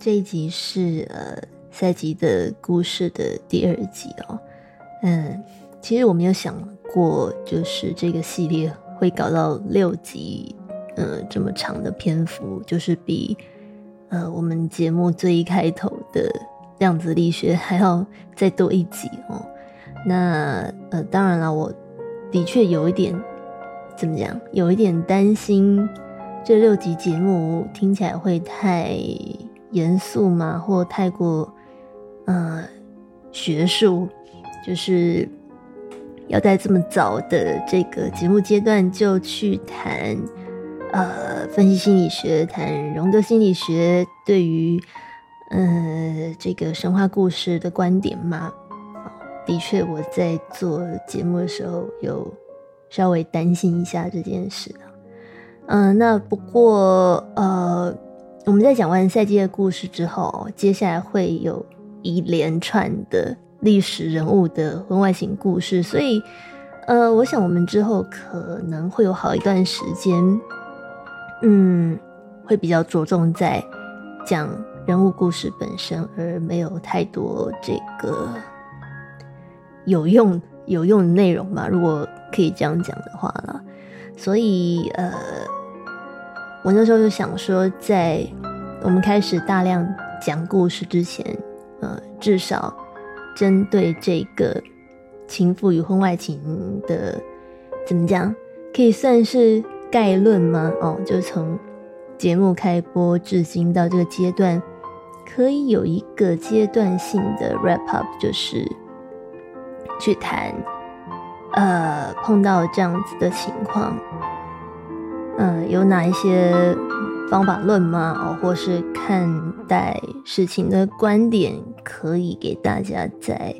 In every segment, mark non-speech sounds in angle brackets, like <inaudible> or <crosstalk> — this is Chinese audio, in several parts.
这一集是呃赛季的故事的第二集哦。嗯，其实我没有想过，就是这个系列会搞到六集，呃，这么长的篇幅，就是比呃我们节目最一开头的量子力学还要再多一集哦。那呃，当然了，我的确有一点怎么讲，有一点担心这六集节目听起来会太。严肃吗？或太过，呃，学术，就是要在这么早的这个节目阶段就去谈，呃，分析心理学，谈荣格心理学对于，呃，这个神话故事的观点吗？的确，我在做节目的时候有稍微担心一下这件事嗯，那不过，呃。我们在讲完赛季的故事之后，接下来会有一连串的历史人物的婚外情故事，所以，呃，我想我们之后可能会有好一段时间，嗯，会比较着重在讲人物故事本身，而没有太多这个有用有用的内容吧，如果可以这样讲的话了，所以，呃。我那时候就想说，在我们开始大量讲故事之前，呃，至少针对这个情妇与婚外情的怎么讲，可以算是概论吗？哦，就从节目开播至今到这个阶段，可以有一个阶段性的 wrap up，就是去谈，呃，碰到这样子的情况。嗯，有哪一些方法论吗？哦，或是看待事情的观点，可以给大家在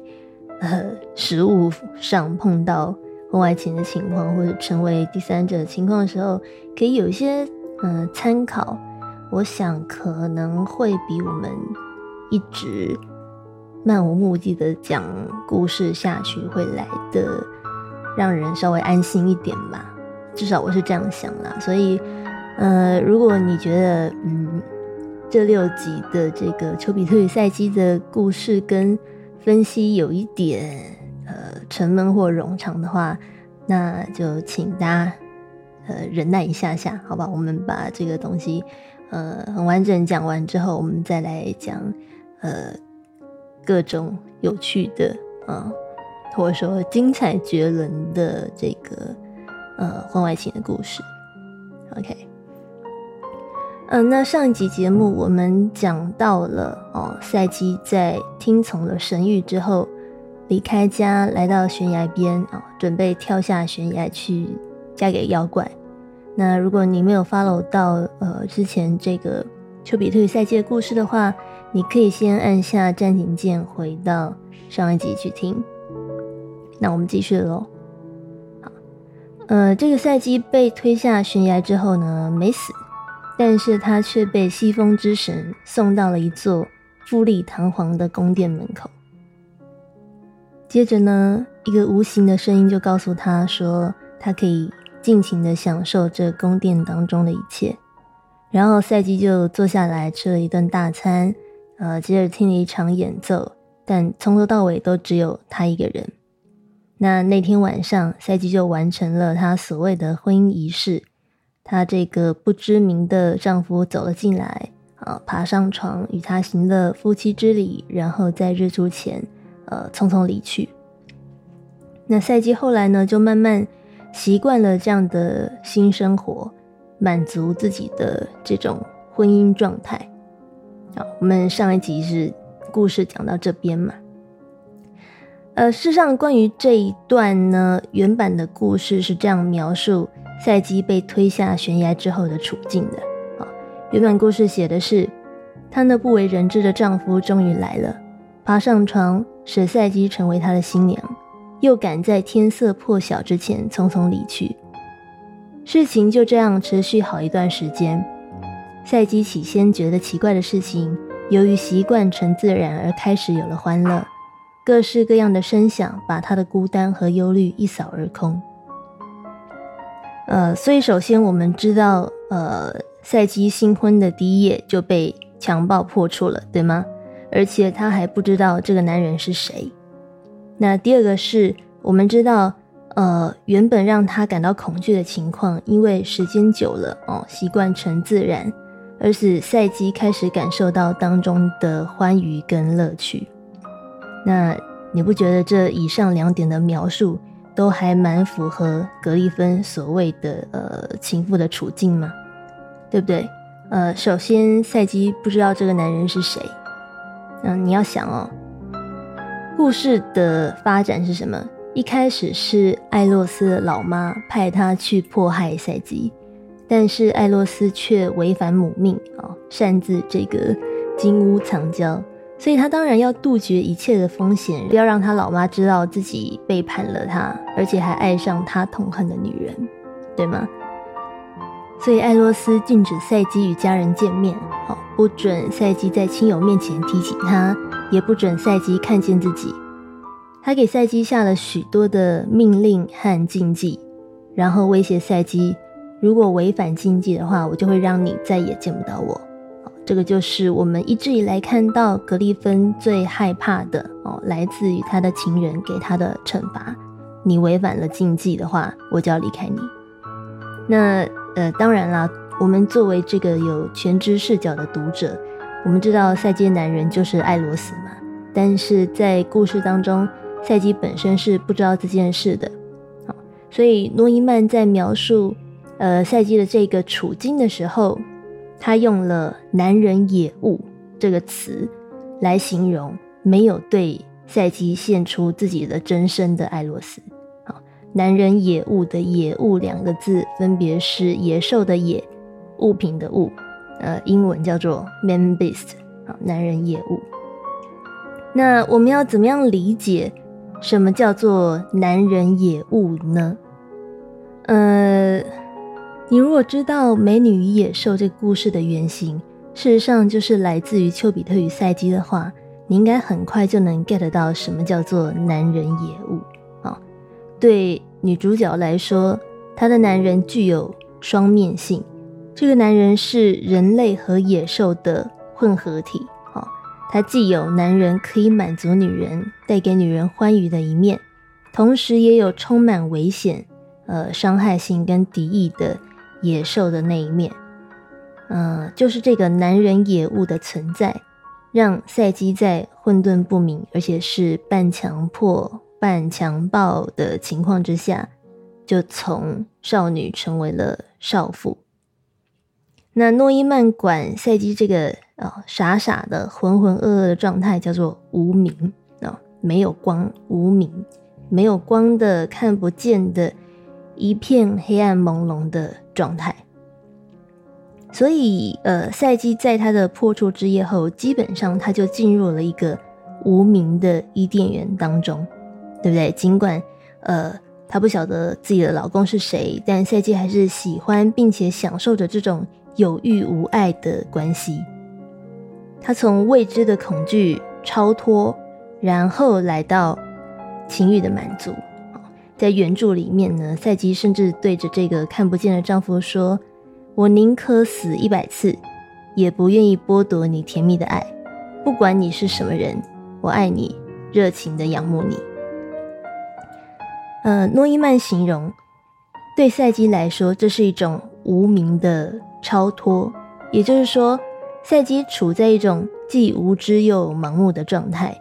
呃实物上碰到婚外情的情况，或者成为第三者情况的时候，可以有一些嗯参考。我想可能会比我们一直漫无目的的讲故事下去，会来的让人稍微安心一点吧。至少我是这样想啦，所以，呃，如果你觉得，嗯，这六集的这个丘比特与赛基的故事跟分析有一点，呃，沉闷或冗长的话，那就请大家，呃，忍耐一下下，好吧？我们把这个东西，呃，很完整讲完之后，我们再来讲，呃，各种有趣的，啊，或者说精彩绝伦的这个。呃，婚外情的故事，OK，嗯，那上一集节目我们讲到了哦，赛基在听从了神谕之后，离开家来到悬崖边啊，准备跳下悬崖去嫁给妖怪。那如果你没有 follow 到呃之前这个丘比特与赛季的故事的话，你可以先按下暂停键回到上一集去听。那我们继续喽。呃，这个赛季被推下悬崖之后呢，没死，但是他却被西风之神送到了一座富丽堂皇的宫殿门口。接着呢，一个无形的声音就告诉他说，他可以尽情的享受这宫殿当中的一切。然后赛季就坐下来吃了一顿大餐，呃，接着听了一场演奏，但从头到尾都只有他一个人。那那天晚上，赛季就完成了她所谓的婚姻仪式。她这个不知名的丈夫走了进来，啊，爬上床与她行了夫妻之礼，然后在日出前，呃，匆匆离去。那赛季后来呢，就慢慢习惯了这样的新生活，满足自己的这种婚姻状态。好，我们上一集是故事讲到这边嘛。呃，事实上，关于这一段呢，原版的故事是这样描述赛基被推下悬崖之后的处境的。啊，原版故事写的是，她那不为人知的丈夫终于来了，爬上床，使赛基成为他的新娘，又赶在天色破晓之前匆匆离去。事情就这样持续好一段时间。赛基起先觉得奇怪的事情，由于习惯成自然而开始有了欢乐。各式各样的声响把他的孤单和忧虑一扫而空。呃，所以首先我们知道，呃，赛基新婚的第一夜就被强暴破处了，对吗？而且他还不知道这个男人是谁。那第二个是我们知道，呃，原本让他感到恐惧的情况，因为时间久了哦，习惯成自然，而使赛基开始感受到当中的欢愉跟乐趣。那你不觉得这以上两点的描述都还蛮符合格丽芬所谓的呃情妇的处境吗？对不对？呃，首先赛基不知道这个男人是谁。嗯，你要想哦，故事的发展是什么？一开始是艾洛斯的老妈派他去迫害赛基，但是艾洛斯却违反母命啊，擅自这个金屋藏娇，所以他当然要杜绝一切的风险，不要让他老妈知道自己背叛了他，而且还爱上他痛恨的女人，对吗？所以艾洛斯禁止赛基与家人见面，好，不准赛基在亲友面前提起他，也不准赛基看见自己。他给赛基下了许多的命令和禁忌，然后威胁赛基，如果违反禁忌的话，我就会让你再也见不到我。这个就是我们一直以来看到格丽芬最害怕的哦，来自于他的情人给他的惩罚。你违反了禁忌的话，我就要离开你。那。呃，当然啦，我们作为这个有全知视角的读者，我们知道赛基男人就是艾罗斯嘛。但是在故事当中，赛基本身是不知道这件事的。所以诺伊曼在描述呃赛基的这个处境的时候，他用了“男人野物”这个词来形容没有对赛基献出自己的真身的艾洛斯。男人野物的野物两个字，分别是野兽的野，物品的物，呃，英文叫做 man beast，好，男人野物。那我们要怎么样理解什么叫做男人野物呢？呃，你如果知道《美女与野兽》这个故事的原型，事实上就是来自于丘比特与赛姬的话，你应该很快就能 get 到什么叫做男人野物啊。对女主角来说，她的男人具有双面性。这个男人是人类和野兽的混合体，哦，他既有男人可以满足女人、带给女人欢愉的一面，同时也有充满危险、呃伤害性跟敌意的野兽的那一面。嗯，就是这个男人野物的存在，让赛基在混沌不明，而且是半强迫。半强暴的情况之下，就从少女成为了少妇。那诺伊曼管赛基这个啊傻傻的浑浑噩噩的状态叫做无名啊，没有光，无名，没有光的看不见的一片黑暗朦胧的状态。所以，呃，赛季在他的破处之夜后，基本上他就进入了一个无名的伊甸园当中。对不对？尽管，呃，她不晓得自己的老公是谁，但赛季还是喜欢并且享受着这种有欲无爱的关系。她从未知的恐惧超脱，然后来到情欲的满足。在原著里面呢，赛基甚至对着这个看不见的丈夫说：“我宁可死一百次，也不愿意剥夺你甜蜜的爱。不管你是什么人，我爱你，热情的仰慕你。”呃，诺伊曼形容，对赛基来说，这是一种无名的超脱，也就是说，赛基处在一种既无知又盲目的状态。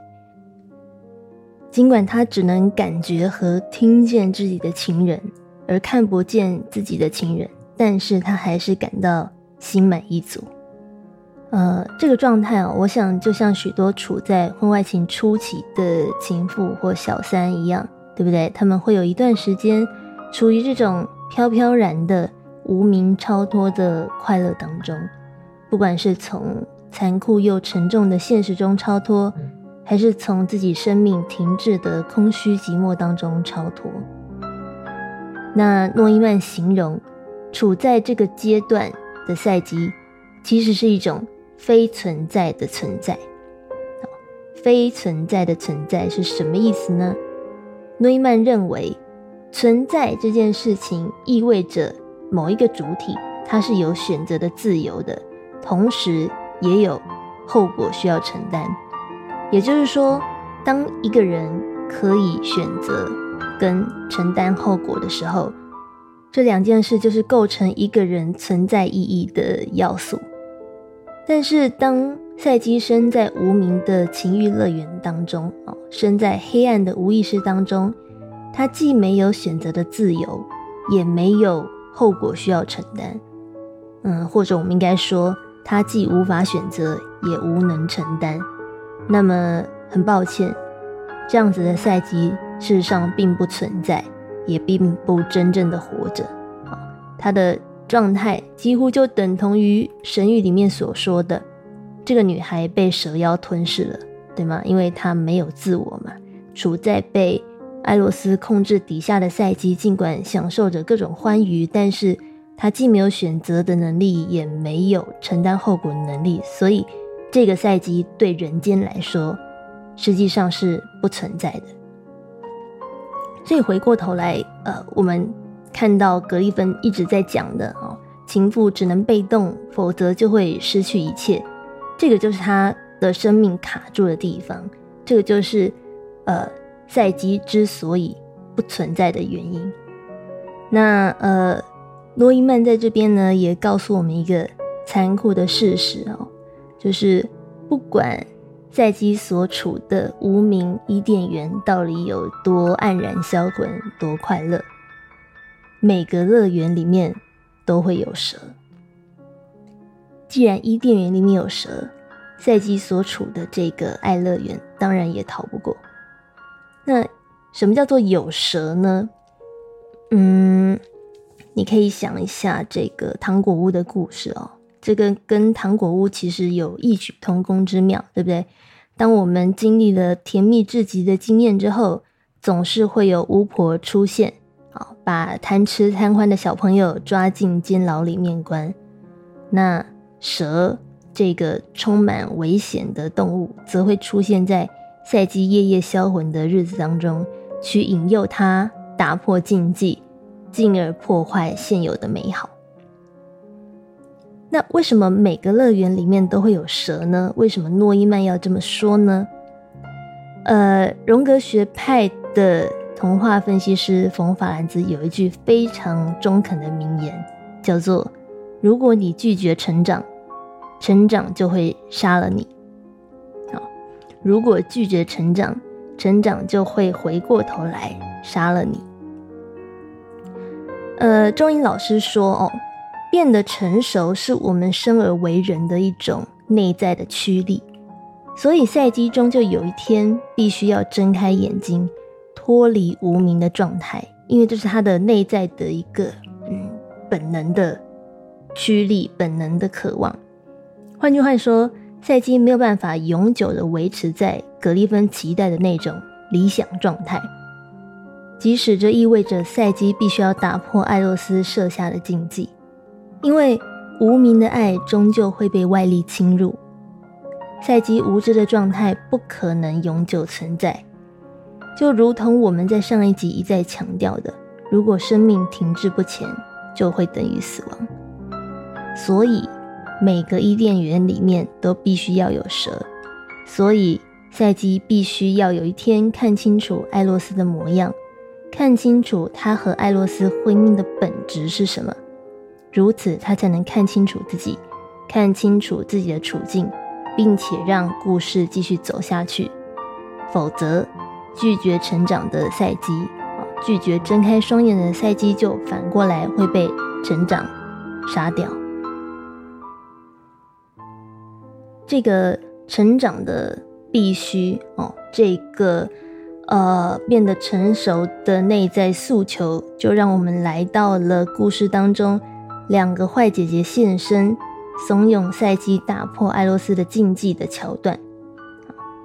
尽管他只能感觉和听见自己的情人，而看不见自己的情人，但是他还是感到心满意足。呃，这个状态啊，我想就像许多处在婚外情初期的情妇或小三一样。对不对？他们会有一段时间处于这种飘飘然的无名超脱的快乐当中，不管是从残酷又沉重的现实中超脱，还是从自己生命停滞的空虚寂寞当中超脱。那诺伊曼形容处在这个阶段的赛季，其实是一种非存在的存在。非存在的存在是什么意思呢？诺伊曼认为，存在这件事情意味着某一个主体，它是有选择的自由的，同时也有后果需要承担。也就是说，当一个人可以选择跟承担后果的时候，这两件事就是构成一个人存在意义的要素。但是，当赛基身在无名的情欲乐园当中，哦，身在黑暗的无意识当中，他既没有选择的自由，也没有后果需要承担。嗯，或者我们应该说，他既无法选择，也无能承担。那么，很抱歉，这样子的赛季事实上并不存在，也并不真正的活着。啊，他的。状态几乎就等同于神谕里面所说的，这个女孩被蛇妖吞噬了，对吗？因为她没有自我嘛，处在被艾洛斯控制底下的赛季，尽管享受着各种欢愉，但是她既没有选择的能力，也没有承担后果的能力，所以这个赛季对人间来说，实际上是不存在的。所以回过头来，呃，我们。看到格里芬一直在讲的哦，情妇只能被动，否则就会失去一切。这个就是他的生命卡住的地方，这个就是呃赛季之所以不存在的原因。那呃，诺伊曼在这边呢，也告诉我们一个残酷的事实哦，就是不管赛基所处的无名伊甸园到底有多黯然销魂，多快乐。每个乐园里面都会有蛇。既然伊甸园里面有蛇，赛基所处的这个爱乐园当然也逃不过。那什么叫做有蛇呢？嗯，你可以想一下这个糖果屋的故事哦。这个跟糖果屋其实有异曲同工之妙，对不对？当我们经历了甜蜜至极的经验之后，总是会有巫婆出现。啊把贪吃贪欢的小朋友抓进监牢里面关，那蛇这个充满危险的动物，则会出现在赛季夜夜销魂的日子当中，去引诱他打破禁忌，进而破坏现有的美好。那为什么每个乐园里面都会有蛇呢？为什么诺伊曼要这么说呢？呃，荣格学派的。童话分析师冯法兰兹有一句非常中肯的名言，叫做：“如果你拒绝成长，成长就会杀了你。”好，如果拒绝成长，成长就会回过头来杀了你。呃，钟英老师说：“哦，变得成熟是我们生而为人的一种内在的驱力，所以赛基终究有一天必须要睁开眼睛。”脱离无名的状态，因为这是他的内在的一个嗯本能的驱力，本能的渴望。换句话说，赛基没有办法永久的维持在格里芬期待的那种理想状态，即使这意味着赛基必须要打破艾洛斯设下的禁忌，因为无名的爱终究会被外力侵入，赛基无知的状态不可能永久存在。就如同我们在上一集一再强调的，如果生命停滞不前，就会等于死亡。所以每个伊甸园里面都必须要有蛇。所以赛基必须要有一天看清楚艾洛斯的模样，看清楚他和艾洛斯婚姻的本质是什么，如此他才能看清楚自己，看清楚自己的处境，并且让故事继续走下去。否则。拒绝成长的赛基啊，拒绝睁开双眼的赛基，就反过来会被成长杀掉。这个成长的必须哦，这个呃变得成熟的内在诉求，就让我们来到了故事当中，两个坏姐姐现身，怂恿赛基打破艾洛斯的禁忌的桥段。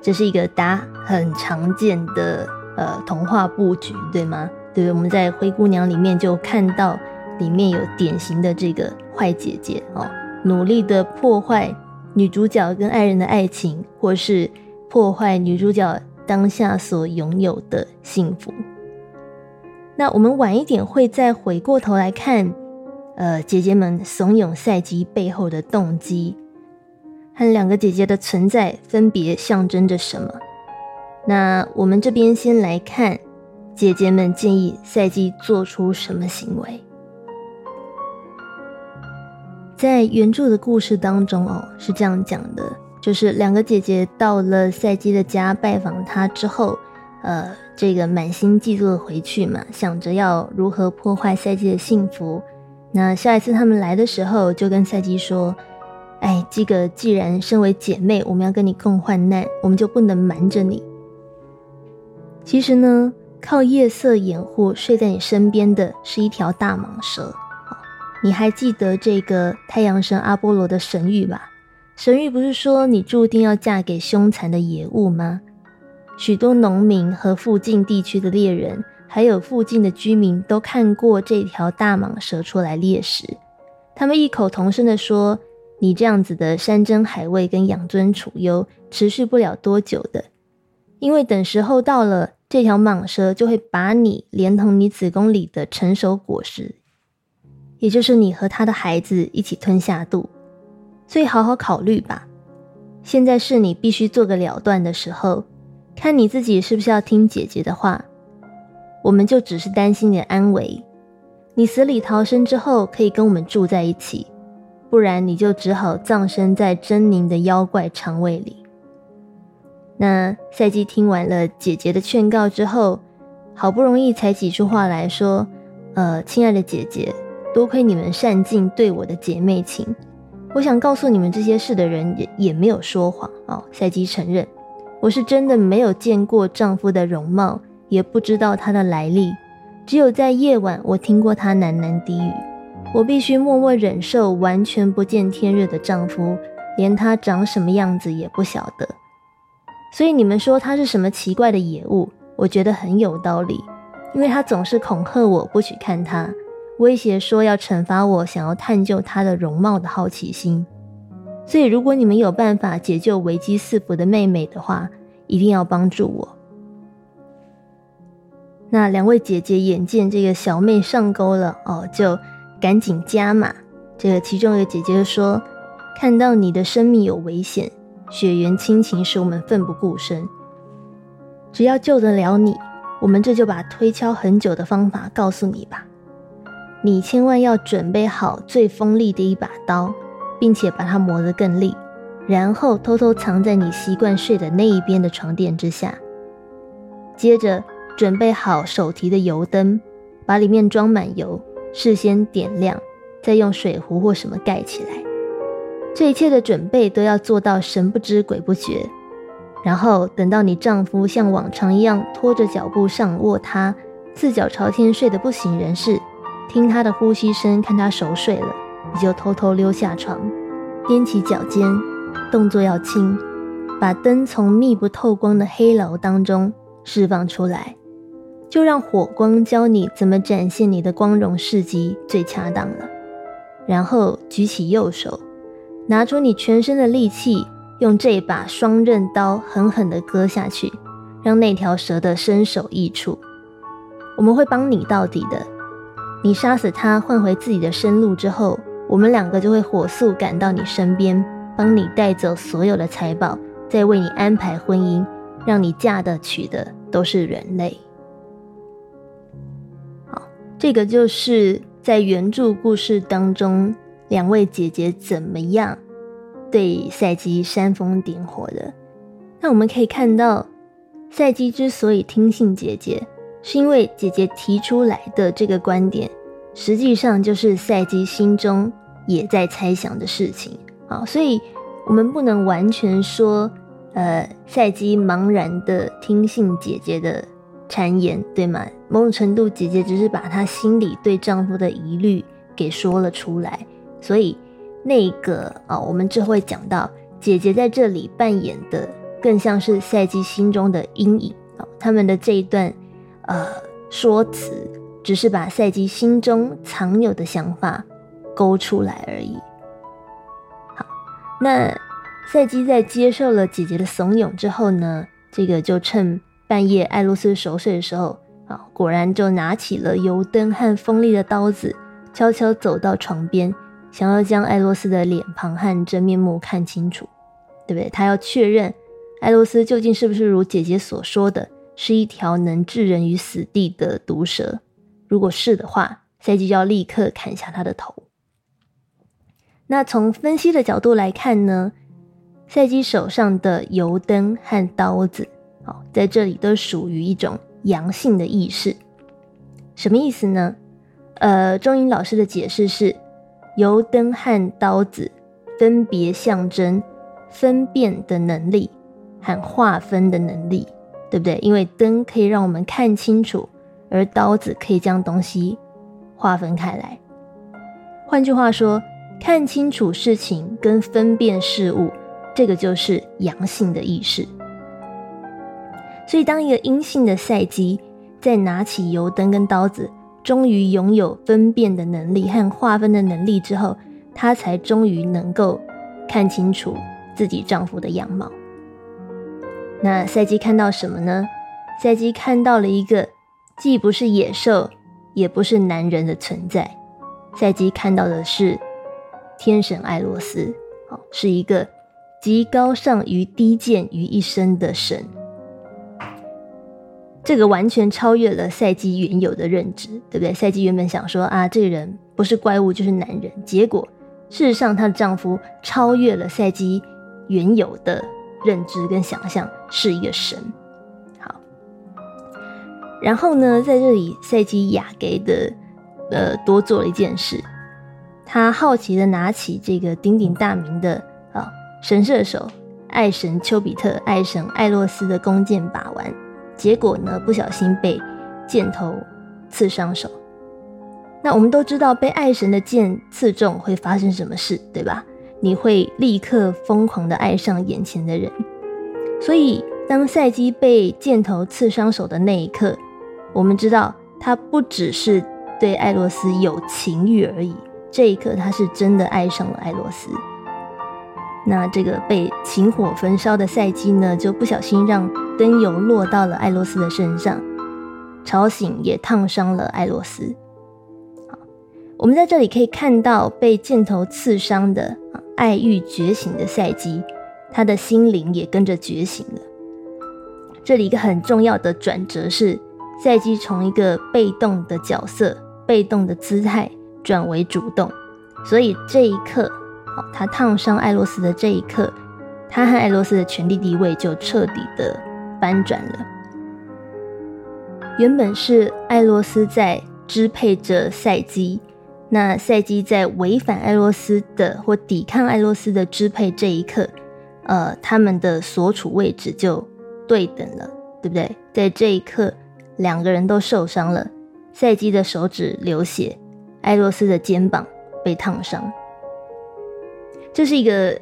这是一个大家很常见的呃童话布局，对吗？对，我们在灰姑娘里面就看到里面有典型的这个坏姐姐哦，努力的破坏女主角跟爱人的爱情，或是破坏女主角当下所拥有的幸福。那我们晚一点会再回过头来看，呃，姐姐们怂恿赛基背后的动机。和两个姐姐的存在分别象征着什么？那我们这边先来看姐姐们建议赛季做出什么行为。在原著的故事当中哦，是这样讲的，就是两个姐姐到了赛季的家拜访他之后，呃，这个满心嫉妒的回去嘛，想着要如何破坏赛季的幸福。那下一次他们来的时候，就跟赛基说：“哎，这个既然身为姐妹，我们要跟你共患难，我们就不能瞒着你。其实呢，靠夜色掩护睡在你身边的是一条大蟒蛇。”你还记得这个太阳神阿波罗的神谕吧？神谕不是说你注定要嫁给凶残的野物吗？许多农民和附近地区的猎人，还有附近的居民都看过这条大蟒蛇出来猎食，他们异口同声地说：“你这样子的山珍海味跟养尊处优，持续不了多久的，因为等时候到了，这条蟒蛇就会把你连同你子宫里的成熟果实。”也就是你和他的孩子一起吞下肚，所以好好考虑吧。现在是你必须做个了断的时候，看你自己是不是要听姐姐的话。我们就只是担心你的安危。你死里逃生之后，可以跟我们住在一起；不然你就只好葬身在狰狞的妖怪肠胃里。那赛季听完了姐姐的劝告之后，好不容易才挤出话来说：“呃，亲爱的姐姐。”多亏你们善尽对我的姐妹情，我想告诉你们这些事的人也也没有说谎哦。赛基承认，我是真的没有见过丈夫的容貌，也不知道他的来历，只有在夜晚我听过他喃喃低语。我必须默默忍受完全不见天日的丈夫，连他长什么样子也不晓得。所以你们说他是什么奇怪的野物，我觉得很有道理，因为他总是恐吓我不许看他。威胁说要惩罚我，想要探究他的容貌的好奇心。所以，如果你们有办法解救危机四伏的妹妹的话，一定要帮助我。那两位姐姐眼见这个小妹上钩了哦，就赶紧加码。这个其中一个姐姐说：“看到你的生命有危险，血缘亲情使我们奋不顾身。只要救得了你，我们这就把推敲很久的方法告诉你吧。”你千万要准备好最锋利的一把刀，并且把它磨得更利，然后偷偷藏在你习惯睡的那一边的床垫之下。接着准备好手提的油灯，把里面装满油，事先点亮，再用水壶或什么盖起来。这一切的准备都要做到神不知鬼不觉。然后等到你丈夫像往常一样拖着脚步上卧榻，四脚朝天睡得不省人事。听他的呼吸声，看他熟睡了，你就偷偷溜下床，踮起脚尖，动作要轻，把灯从密不透光的黑楼当中释放出来，就让火光教你怎么展现你的光荣事迹最恰当了。然后举起右手，拿出你全身的力气，用这把双刃刀狠狠地割下去，让那条蛇的身首异处。我们会帮你到底的。你杀死他，换回自己的生路之后，我们两个就会火速赶到你身边，帮你带走所有的财宝，再为你安排婚姻，让你嫁的娶的都是人类。这个就是在原著故事当中，两位姐姐怎么样对赛基煽风点火的。那我们可以看到，赛基之所以听信姐姐。是因为姐姐提出来的这个观点，实际上就是赛基心中也在猜想的事情啊，所以我们不能完全说，呃，赛基茫然的听信姐姐的谗言，对吗？某种程度，姐姐只是把她心里对丈夫的疑虑给说了出来，所以那个啊，我们之后会讲到，姐姐在这里扮演的更像是赛基心中的阴影啊，他们的这一段。呃，说辞只是把赛基心中藏有的想法勾出来而已。好，那赛基在接受了姐姐的怂恿之后呢，这个就趁半夜艾洛斯熟睡的时候，啊，果然就拿起了油灯和锋利的刀子，悄悄走到床边，想要将艾洛斯的脸庞和真面目看清楚。对不对？他要确认艾洛斯究竟是不是如姐姐所说的，是一条能置人于死地的毒蛇。如果是的话，赛基就要立刻砍下他的头。那从分析的角度来看呢，赛基手上的油灯和刀子，哦，在这里都属于一种阳性的意识。什么意思呢？呃，钟英老师的解释是，油灯和刀子分别象征分辨的能力和划分的能力，对不对？因为灯可以让我们看清楚，而刀子可以将东西。划分开来，换句话说，看清楚事情跟分辨事物，这个就是阳性的意识。所以，当一个阴性的赛基在拿起油灯跟刀子，终于拥有分辨的能力和划分的能力之后，她才终于能够看清楚自己丈夫的样貌。那赛基看到什么呢？赛基看到了一个既不是野兽。也不是男人的存在，赛基看到的是天神艾洛斯，哦，是一个极高尚于低贱于一身的神。这个完全超越了赛基原有的认知，对不对？赛基原本想说啊，这个人不是怪物就是男人，结果事实上她的丈夫超越了赛基原有的认知跟想象，是一个神。好然后呢，在这里，赛基雅给的呃多做了一件事，他好奇的拿起这个鼎鼎大名的啊神射手爱神丘比特、爱神艾洛斯的弓箭把玩，结果呢不小心被箭头刺伤手。那我们都知道，被爱神的箭刺中会发生什么事，对吧？你会立刻疯狂的爱上眼前的人。所以，当赛基被箭头刺伤手的那一刻。我们知道，他不只是对艾洛斯有情欲而已。这一刻，他是真的爱上了艾洛斯。那这个被情火焚烧的赛基呢，就不小心让灯油落到了艾洛斯的身上，吵醒也烫伤了艾洛斯。好，我们在这里可以看到被箭头刺伤的爱欲觉醒的赛基，他的心灵也跟着觉醒了。这里一个很重要的转折是。赛基从一个被动的角色、被动的姿态转为主动，所以这一刻，他烫伤艾洛斯的这一刻，他和艾洛斯的权力地位就彻底的翻转了。原本是艾洛斯在支配着赛基，那赛基在违反艾洛斯的或抵抗艾洛斯的支配这一刻，呃，他们的所处位置就对等了，对不对？在这一刻。两个人都受伤了，赛基的手指流血，艾洛斯的肩膀被烫伤。这是一个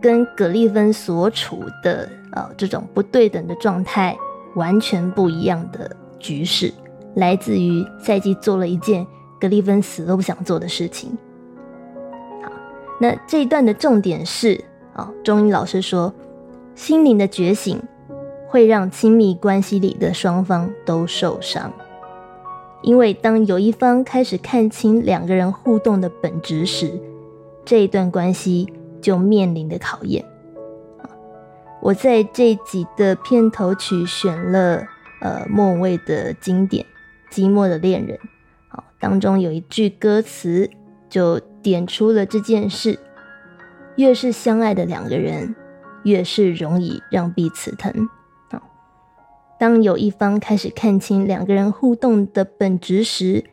跟葛利芬所处的呃这种不对等的状态完全不一样的局势，来自于赛季做了一件格利芬死都不想做的事情。好，那这一段的重点是啊，中医老师说心灵的觉醒。会让亲密关系里的双方都受伤，因为当有一方开始看清两个人互动的本质时，这一段关系就面临的考验。我在这集的片头曲选了呃莫文蔚的经典《寂寞的恋人》，好，当中有一句歌词就点出了这件事：越是相爱的两个人，越是容易让彼此疼。当有一方开始看清两个人互动的本质时，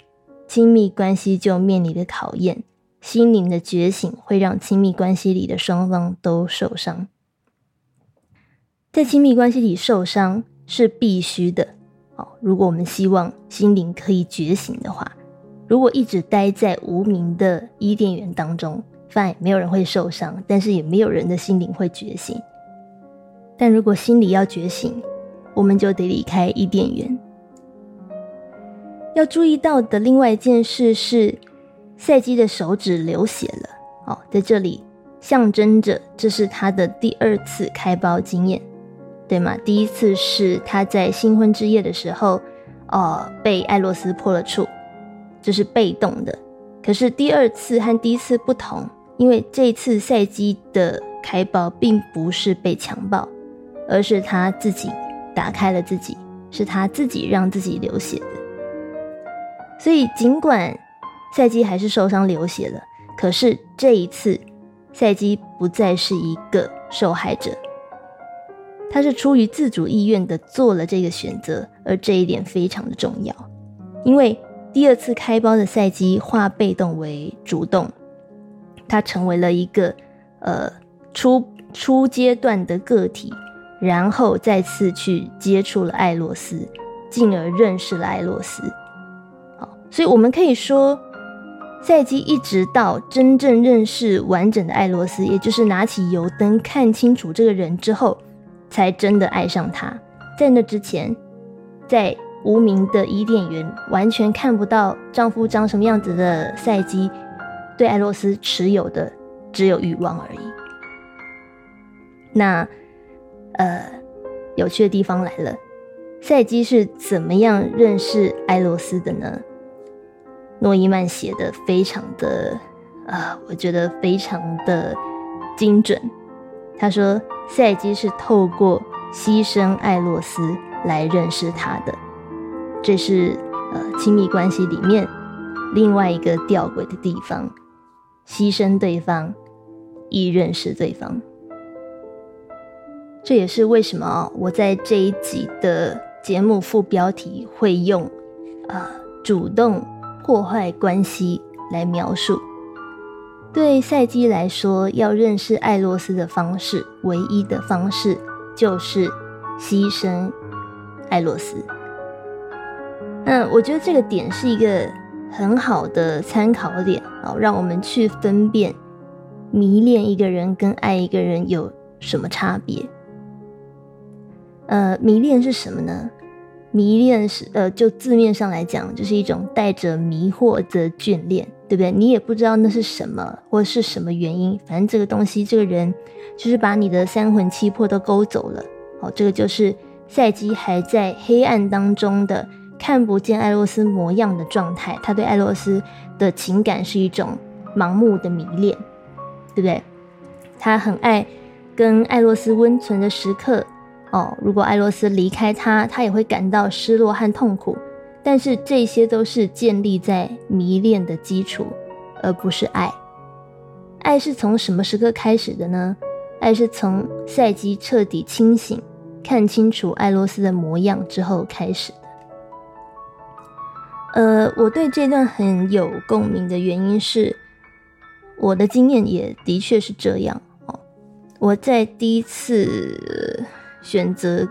亲密关系就面临的考验。心灵的觉醒会让亲密关系里的双方都受伤。在亲密关系里受伤是必须的。哦，如果我们希望心灵可以觉醒的话，如果一直待在无名的伊甸园当中，fine，没有人会受伤，但是也没有人的心灵会觉醒。但如果心里要觉醒，我们就得离开伊甸园。要注意到的另外一件事是，赛基的手指流血了。哦，在这里象征着这是他的第二次开包经验，对吗？第一次是他在新婚之夜的时候，哦，被艾洛斯破了处，这是被动的。可是第二次和第一次不同，因为这次赛基的开包并不是被强暴，而是他自己打开了自己，是他自己让自己流血的。所以，尽管赛基还是受伤流血了，可是这一次，赛基不再是一个受害者，他是出于自主意愿的做了这个选择，而这一点非常的重要，因为第二次开包的赛基化被动为主动，他成为了一个呃初初阶段的个体，然后再次去接触了艾洛斯，进而认识了艾洛斯。好所以，我们可以说，赛基一直到真正认识完整的艾洛斯，也就是拿起油灯看清楚这个人之后，才真的爱上他。在那之前，在无名的伊甸园，完全看不到丈夫长什么样子的赛基，对艾洛斯持有的只有欲望而已。那，呃，有趣的地方来了，赛基是怎么样认识艾洛斯的呢？诺伊曼写的非常的，啊，我觉得非常的精准。他说，赛基是透过牺牲艾洛斯来认识他的，这是呃亲密关系里面另外一个吊诡的地方：牺牲对方，以认识对方。这也是为什么我在这一集的节目副标题会用呃主动。破坏关系来描述，对赛基来说，要认识艾洛斯的方式，唯一的方式就是牺牲艾洛斯。那我觉得这个点是一个很好的参考点啊，让我们去分辨迷恋一个人跟爱一个人有什么差别。呃，迷恋是什么呢？迷恋是呃，就字面上来讲，就是一种带着迷惑的眷恋，对不对？你也不知道那是什么，或是什么原因，反正这个东西，这个人，就是把你的三魂七魄都勾走了。好，这个就是赛基还在黑暗当中的看不见艾洛斯模样的状态。他对艾洛斯的情感是一种盲目的迷恋，对不对？他很爱跟艾洛斯温存的时刻。哦，如果艾洛斯离开他，他也会感到失落和痛苦。但是这些都是建立在迷恋的基础，而不是爱。爱是从什么时刻开始的呢？爱是从赛基彻底清醒、看清楚艾洛斯的模样之后开始的。呃，我对这段很有共鸣的原因是，我的经验也的确是这样。哦，我在第一次。选择，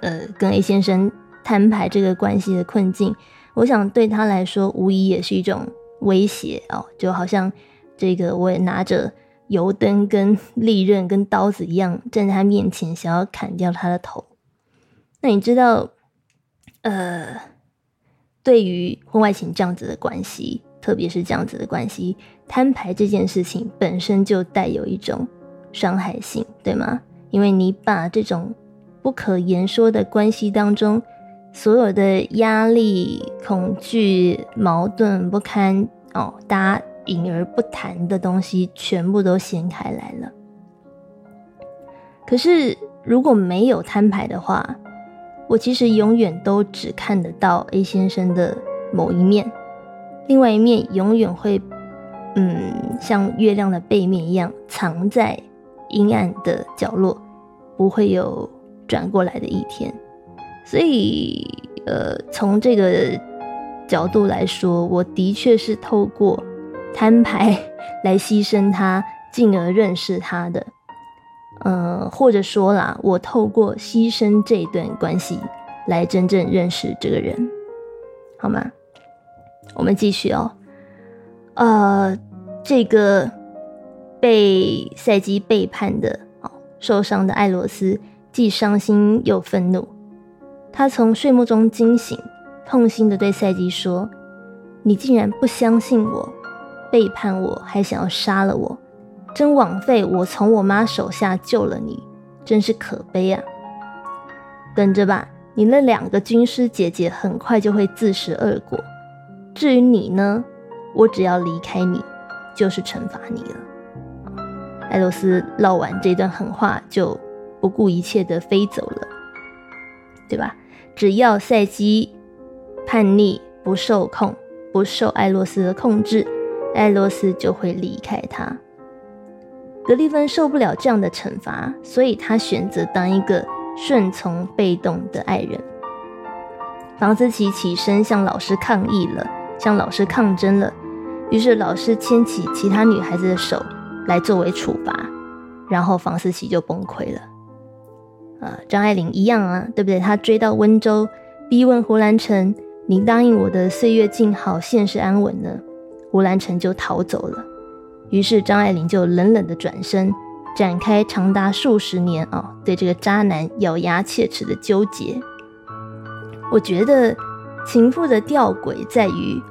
呃，跟 A 先生摊牌这个关系的困境，我想对他来说，无疑也是一种威胁哦，就好像这个我也拿着油灯、跟利刃、跟刀子一样站在他面前，想要砍掉他的头。那你知道，呃，对于婚外情这样子的关系，特别是这样子的关系，摊牌这件事情本身就带有一种伤害性，对吗？因为你把这种不可言说的关系当中，所有的压力、恐惧、矛盾不堪哦，大家隐而不谈的东西，全部都掀开来了。可是如果没有摊牌的话，我其实永远都只看得到 A 先生的某一面，另外一面永远会，嗯，像月亮的背面一样藏在阴暗的角落。不会有转过来的一天，所以，呃，从这个角度来说，我的确是透过摊牌来牺牲他，进而认识他的。呃，或者说啦，我透过牺牲这段关系来真正认识这个人，好吗？我们继续哦。呃，这个被赛基背叛的。受伤的艾罗斯既伤心又愤怒，他从睡梦中惊醒，痛心的对赛基说：“你竟然不相信我，背叛我，还想要杀了我，真枉费我从我妈手下救了你，真是可悲啊！等着吧，你那两个军师姐姐很快就会自食恶果。至于你呢，我只要离开你，就是惩罚你了。”艾洛斯唠完这段狠话，就不顾一切的飞走了，对吧？只要赛基叛逆不受控，不受艾洛斯的控制，艾洛斯就会离开他。格利芬受不了这样的惩罚，所以他选择当一个顺从被动的爱人。房思琪起身向老师抗议了，向老师抗争了。于是老师牵起其他女孩子的手来作为处罚，然后房思琪就崩溃了。呃，张爱玲一样啊，对不对？她追到温州，逼问胡兰成：“你答应我的岁月静好，现世安稳呢？”胡兰成就逃走了。于是张爱玲就冷冷的转身，展开长达数十年啊，对这个渣男咬牙切齿的纠结。我觉得情妇的吊诡在于。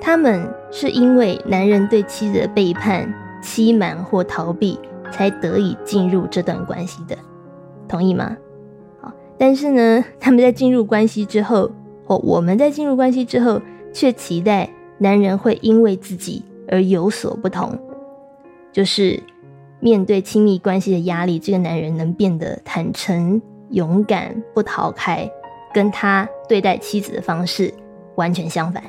他们是因为男人对妻子的背叛、欺瞒或逃避，才得以进入这段关系的，同意吗？好，但是呢，<laughs> 他们在进入关系之后，或我们在进入关系之后，却期待男人会因为自己而有所不同，就是面对亲密关系的压力，这个男人能变得坦诚、勇敢、不逃开，跟他对待妻子的方式完全相反。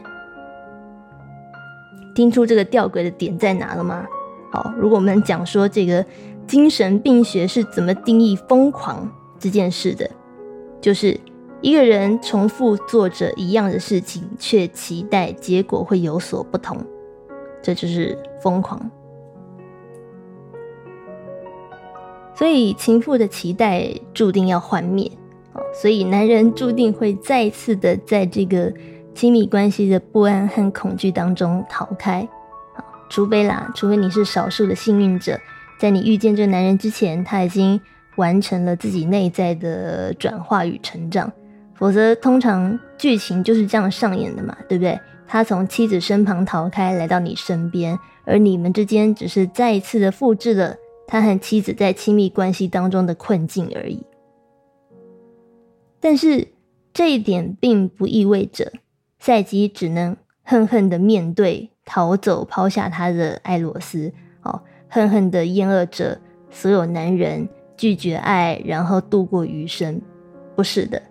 听出这个吊诡的点在哪了吗？好，如果我们讲说这个精神病学是怎么定义疯狂这件事的，就是一个人重复做着一样的事情，却期待结果会有所不同，这就是疯狂。所以情妇的期待注定要幻灭，所以男人注定会再次的在这个。亲密关系的不安和恐惧当中逃开，除非啦，除非你是少数的幸运者，在你遇见这个男人之前，他已经完成了自己内在的转化与成长，否则通常剧情就是这样上演的嘛，对不对？他从妻子身旁逃开，来到你身边，而你们之间只是再一次的复制了他和妻子在亲密关系当中的困境而已。但是这一点并不意味着。赛基只能恨恨的面对逃走、抛下他的艾罗斯，哦，恨恨的厌恶着所有男人，拒绝爱，然后度过余生。不是的，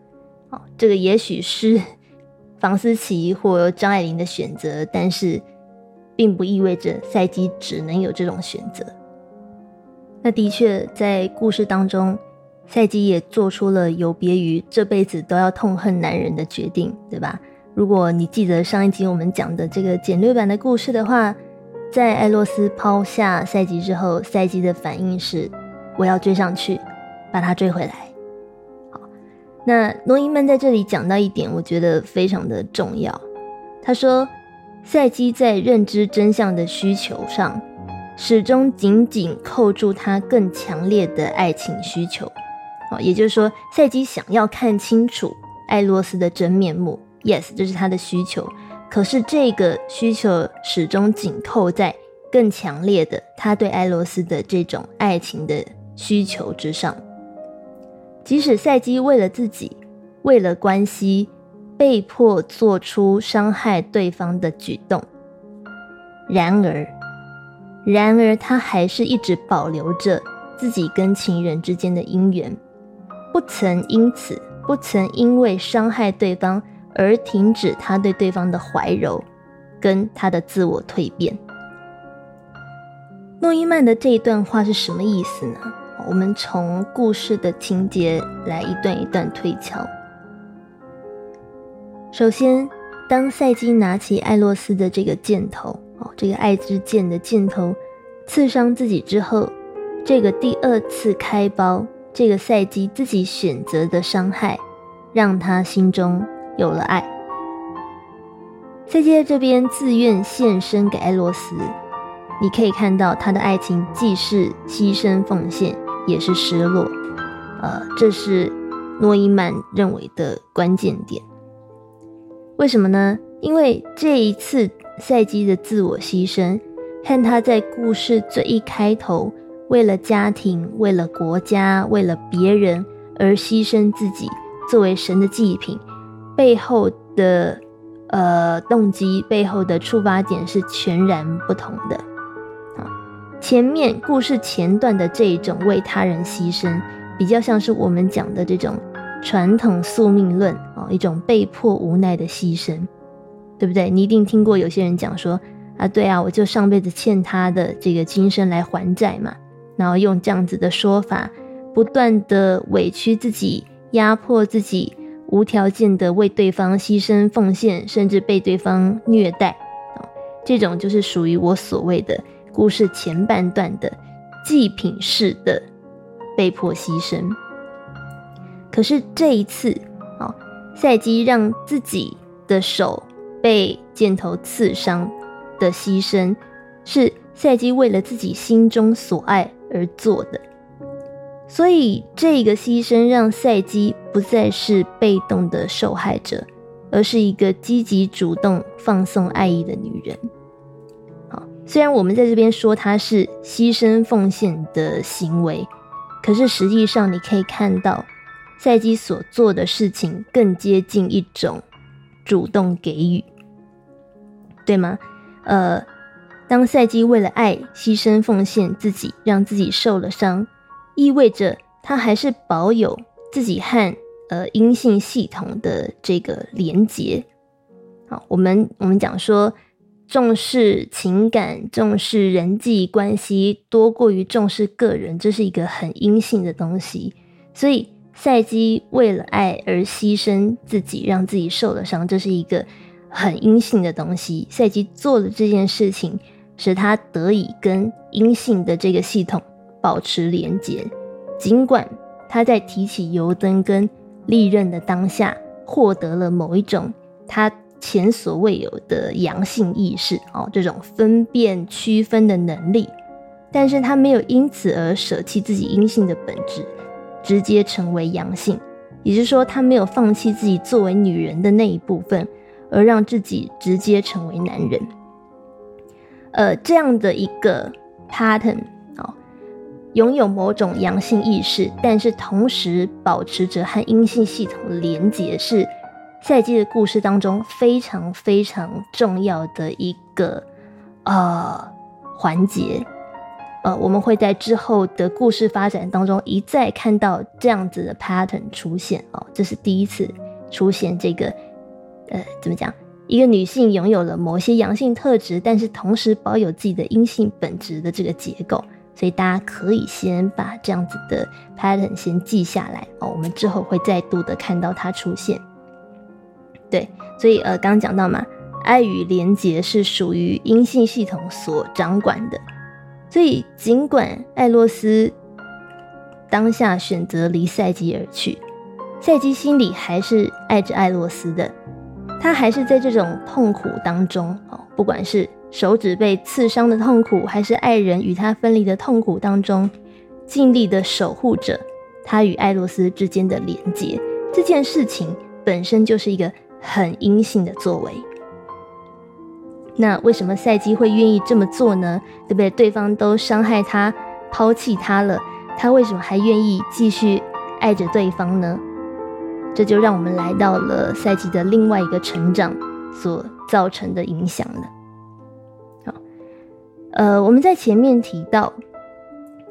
哦，这个也许是 <laughs> 房思琪或张爱玲的选择，但是并不意味着赛基只能有这种选择。那的确，在故事当中，赛基也做出了有别于这辈子都要痛恨男人的决定，对吧？如果你记得上一集我们讲的这个简略版的故事的话，在艾洛斯抛下赛吉之后，赛吉的反应是：我要追上去，把他追回来。好，那诺伊曼在这里讲到一点，我觉得非常的重要。他说，赛基在认知真相的需求上，始终紧紧扣住他更强烈的爱情需求。哦，也就是说，赛基想要看清楚艾洛斯的真面目。Yes，这是他的需求。可是这个需求始终紧扣在更强烈的他对艾洛斯的这种爱情的需求之上。即使赛基为了自己，为了关系，被迫做出伤害对方的举动，然而，然而他还是一直保留着自己跟情人之间的姻缘，不曾因此，不曾因为伤害对方。而停止他对对方的怀柔，跟他的自我蜕变。诺伊曼的这一段话是什么意思呢？我们从故事的情节来一段一段推敲。首先，当赛基拿起艾洛斯的这个箭头，哦，这个爱之箭的箭头，刺伤自己之后，这个第二次开包，这个赛基自己选择的伤害，让他心中。有了爱，赛基在这边自愿献身给艾洛斯，你可以看到他的爱情既是牺牲奉献，也是失落。呃，这是诺伊曼认为的关键点。为什么呢？因为这一次赛基的自我牺牲，和他在故事最一开头为了家庭、为了国家、为了别人而牺牲自己，作为神的祭品。背后的呃动机，背后的出发点是全然不同的啊。前面故事前段的这一种为他人牺牲，比较像是我们讲的这种传统宿命论啊，一种被迫无奈的牺牲，对不对？你一定听过有些人讲说啊，对啊，我就上辈子欠他的这个今生来还债嘛，然后用这样子的说法，不断的委屈自己，压迫自己。无条件的为对方牺牲奉献，甚至被对方虐待，啊，这种就是属于我所谓的故事前半段的祭品式的被迫牺牲。可是这一次，啊，赛基让自己的手被箭头刺伤的牺牲，是赛基为了自己心中所爱而做的。所以，这个牺牲让赛基不再是被动的受害者，而是一个积极主动放送爱意的女人。好，虽然我们在这边说她是牺牲奉献的行为，可是实际上你可以看到，赛基所做的事情更接近一种主动给予，对吗？呃，当赛基为了爱牺牲奉献自己，让自己受了伤。意味着他还是保有自己和呃阴性系统的这个连接。好，我们我们讲说重视情感、重视人际关系多过于重视个人，这是一个很阴性的东西。所以赛基为了爱而牺牲自己，让自己受了伤，这是一个很阴性的东西。赛基做了这件事情，使他得以跟阴性的这个系统。保持连结，尽管他在提起油灯跟利刃的当下，获得了某一种他前所未有的阳性意识哦，这种分辨区分的能力，但是他没有因此而舍弃自己阴性的本质，直接成为阳性，也就是说，他没有放弃自己作为女人的那一部分，而让自己直接成为男人。呃，这样的一个 pattern。拥有某种阳性意识，但是同时保持着和阴性系统连结，是赛季的故事当中非常非常重要的一个呃环节。呃，我们会在之后的故事发展当中一再看到这样子的 pattern 出现哦，这是第一次出现这个呃怎么讲？一个女性拥有了某些阳性特质，但是同时保有自己的阴性本质的这个结构。所以大家可以先把这样子的 pattern 先记下来哦，我们之后会再度的看到它出现。对，所以呃，刚刚讲到嘛，爱与连结是属于阴性系统所掌管的。所以尽管艾洛斯当下选择离赛基而去，赛基心里还是爱着艾洛斯的，他还是在这种痛苦当中哦，不管是。手指被刺伤的痛苦，还是爱人与他分离的痛苦当中，尽力的守护着他与艾洛斯之间的连接。这件事情本身就是一个很阴性的作为。那为什么赛基会愿意这么做呢？对不对？对方都伤害他、抛弃他了，他为什么还愿意继续爱着对方呢？这就让我们来到了赛季的另外一个成长所造成的影响了。呃，我们在前面提到，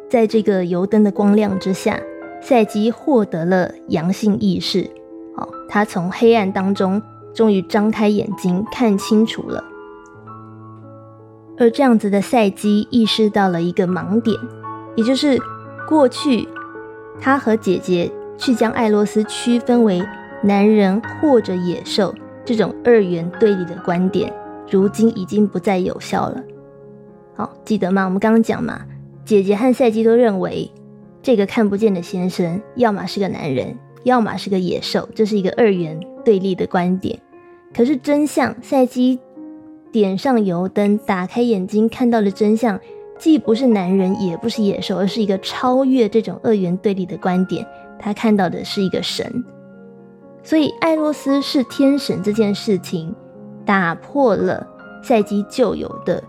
在这个油灯的光亮之下，赛基获得了阳性意识。好，他从黑暗当中终于张开眼睛，看清楚了。而这样子的赛基意识到了一个盲点，也就是过去他和姐姐去将艾洛斯区分为男人或者野兽这种二元对立的观点，如今已经不再有效了。好，记得吗？我们刚刚讲嘛，姐姐和赛基都认为这个看不见的先生，要么是个男人，要么是个野兽，这是一个二元对立的观点。可是真相，赛基点上油灯，打开眼睛，看到的真相，既不是男人，也不是野兽，而是一个超越这种二元对立的观点。他看到的是一个神，所以艾洛斯是天神这件事情，打破了赛基旧有的。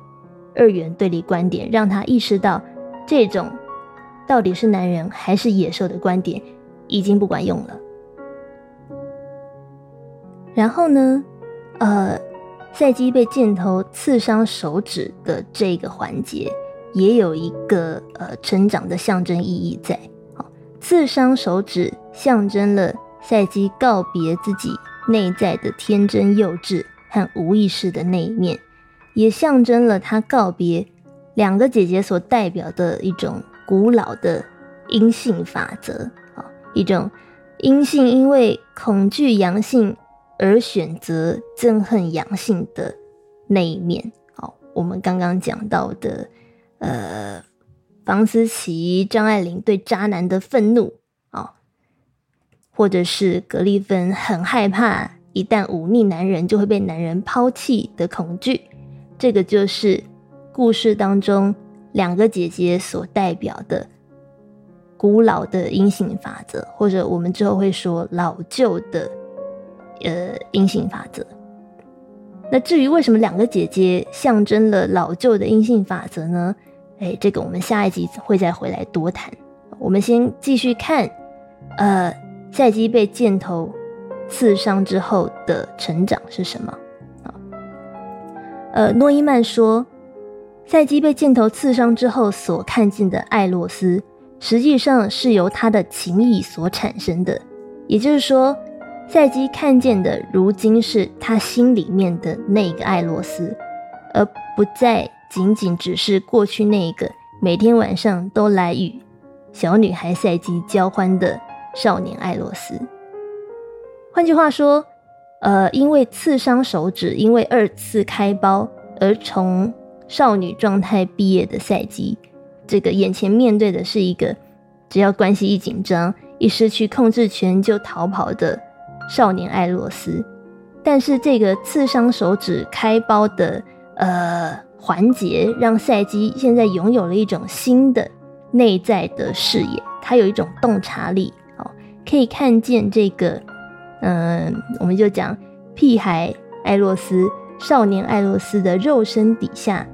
二元对立观点让他意识到，这种到底是男人还是野兽的观点已经不管用了。然后呢，呃，赛基被箭头刺伤手指的这个环节，也有一个呃成长的象征意义在。刺伤手指象征了赛基告别自己内在的天真幼稚和无意识的那一面，也象征了他告别两个姐姐所代表的一种古老的阴性法则。好，一种阴性因为恐惧阳性而选择憎恨阳性的那一面。好，我们刚刚讲到的。呃，房思琪、张爱玲对渣男的愤怒啊，或者是格丽芬很害怕一旦忤逆男人就会被男人抛弃的恐惧，这个就是故事当中两个姐姐所代表的古老的阴性法则，或者我们之后会说老旧的呃阴性法则。那至于为什么两个姐姐象征了老旧的阴性法则呢？哎，这个我们下一集会再回来多谈。我们先继续看，呃，赛基被箭头刺伤之后的成长是什么？呃，诺伊曼说，赛基被箭头刺伤之后所看见的艾洛斯，实际上是由他的情谊所产生的。也就是说，赛基看见的，如今是他心里面的那个艾洛斯，而不再。仅仅只是过去那个每天晚上都来与小女孩赛基交欢的少年艾洛斯。换句话说，呃，因为刺伤手指，因为二次开包而从少女状态毕业的赛基，这个眼前面对的是一个只要关系一紧张、一失去控制权就逃跑的少年艾洛斯。但是这个刺伤手指开包的，呃。环节让赛基现在拥有了一种新的内在的视野，他有一种洞察力，哦，可以看见这个，嗯，我们就讲屁孩艾洛斯、少年艾洛斯的肉身底下，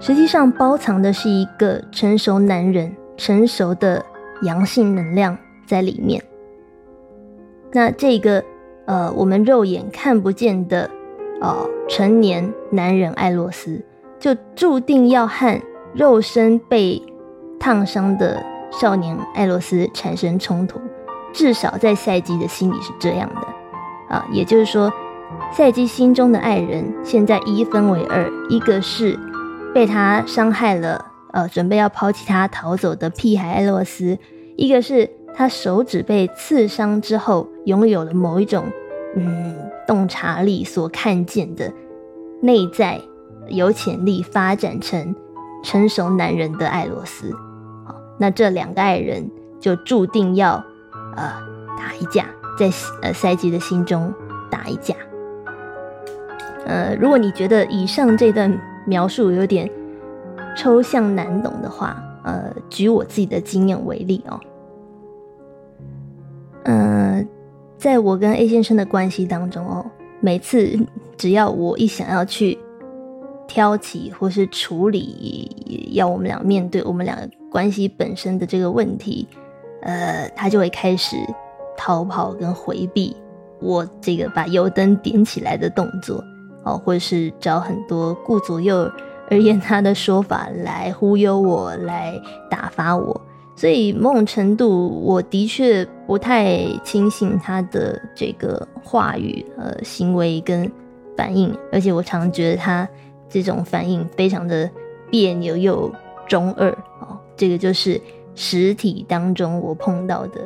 实际上包藏的是一个成熟男人、成熟的阳性能量在里面。那这个，呃，我们肉眼看不见的，哦，成年男人艾洛斯。就注定要和肉身被烫伤的少年艾洛斯产生冲突，至少在赛基的心里是这样的啊。也就是说，赛基心中的爱人现在一分为二：一个是被他伤害了，呃，准备要抛弃他逃走的屁孩艾洛斯；一个是他手指被刺伤之后，拥有了某一种嗯洞察力所看见的内在。有潜力发展成成熟男人的艾洛斯，好，那这两个爱人就注定要呃打一架，在呃赛季的心中打一架。呃，如果你觉得以上这段描述有点抽象难懂的话，呃，举我自己的经验为例哦。嗯，在我跟 A 先生的关系当中哦，每次只要我一想要去。挑起或是处理要我们俩面对我们俩关系本身的这个问题，呃，他就会开始逃跑跟回避我这个把油灯点起来的动作，哦，或者是找很多顾左右而言他的说法来忽悠我，来打发我。所以某种程度，我的确不太轻信他的这个话语、呃行为跟反应，而且我常觉得他。这种反应非常的别扭又中二哦，这个就是实体当中我碰到的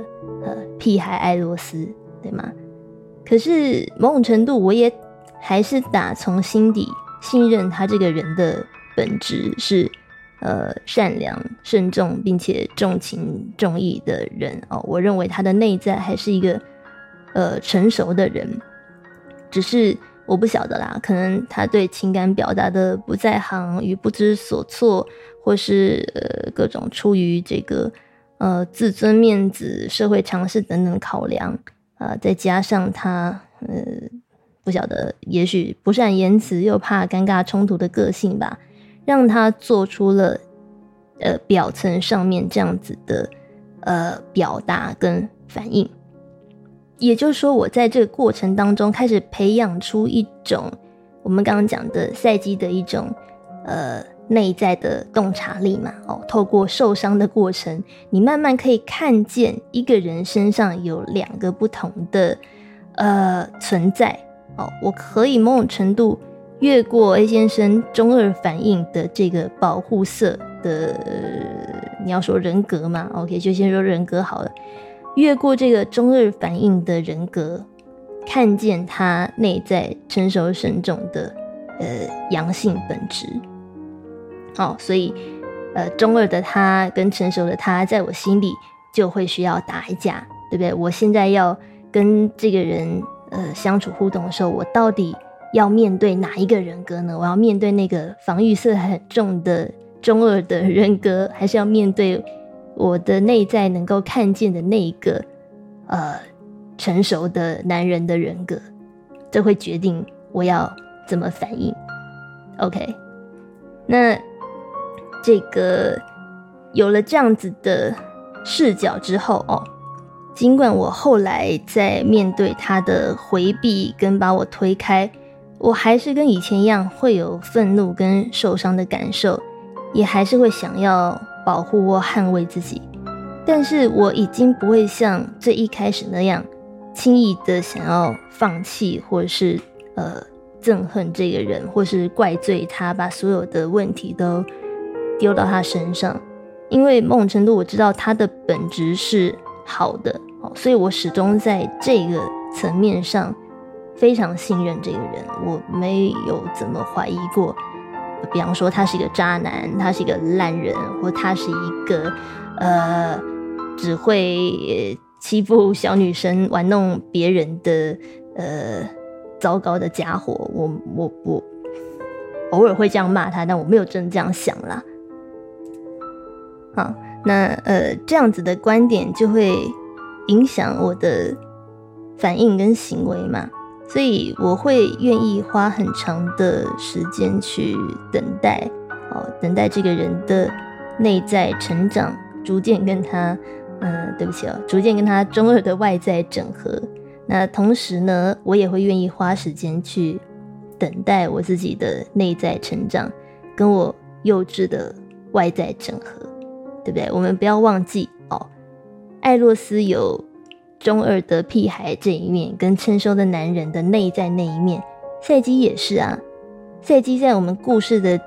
呃屁孩艾洛斯，对吗？可是某种程度，我也还是打从心底信任他这个人的本质是呃善良、慎重，并且重情重义的人哦。我认为他的内在还是一个呃成熟的人，只是。我不晓得啦，可能他对情感表达的不在行与不知所措，或是呃各种出于这个呃自尊、面子、社会常识等等考量啊，再加上他呃不晓得，也许不善言辞又怕尴尬冲突的个性吧，让他做出了呃表层上面这样子的呃表达跟反应。也就是说，我在这个过程当中开始培养出一种我们刚刚讲的赛季的一种呃内在的洞察力嘛，哦，透过受伤的过程，你慢慢可以看见一个人身上有两个不同的呃存在，哦，我可以某种程度越过 A 先生中二反应的这个保护色的，你要说人格嘛，OK，就先说人格好了，越过这个中二反应的人格，看见他内在成熟慎重的呃阳性本质。哦，所以，呃，中二的他跟成熟的他，在我心里就会需要打一架，对不对？我现在要跟这个人呃相处互动的时候，我到底要面对哪一个人格呢？我要面对那个防御色很重的中二的人格，还是要面对我的内在能够看见的那一个呃成熟的男人的人格？这会决定我要怎么反应。OK，那。这个有了这样子的视角之后哦，尽管我后来在面对他的回避跟把我推开，我还是跟以前一样会有愤怒跟受伤的感受，也还是会想要保护或捍卫自己，但是我已经不会像最一开始那样轻易的想要放弃，或是呃憎恨这个人，或是怪罪他，把所有的问题都。丢到他身上，因为某种程度我知道他的本质是好的哦，所以我始终在这个层面上非常信任这个人，我没有怎么怀疑过。比方说他是一个渣男，他是一个烂人，或他是一个呃只会欺负小女生、玩弄别人的呃糟糕的家伙。我我我偶尔会这样骂他，但我没有真的这样想啦。好，那呃，这样子的观点就会影响我的反应跟行为嘛，所以我会愿意花很长的时间去等待，哦，等待这个人的内在成长，逐渐跟他，嗯，对不起哦，逐渐跟他中二的外在整合。那同时呢，我也会愿意花时间去等待我自己的内在成长，跟我幼稚的外在整合。对不对？我们不要忘记哦，艾洛斯有中二的屁孩这一面，跟成熟的男人的内在那一面。赛基也是啊，赛基在我们故事的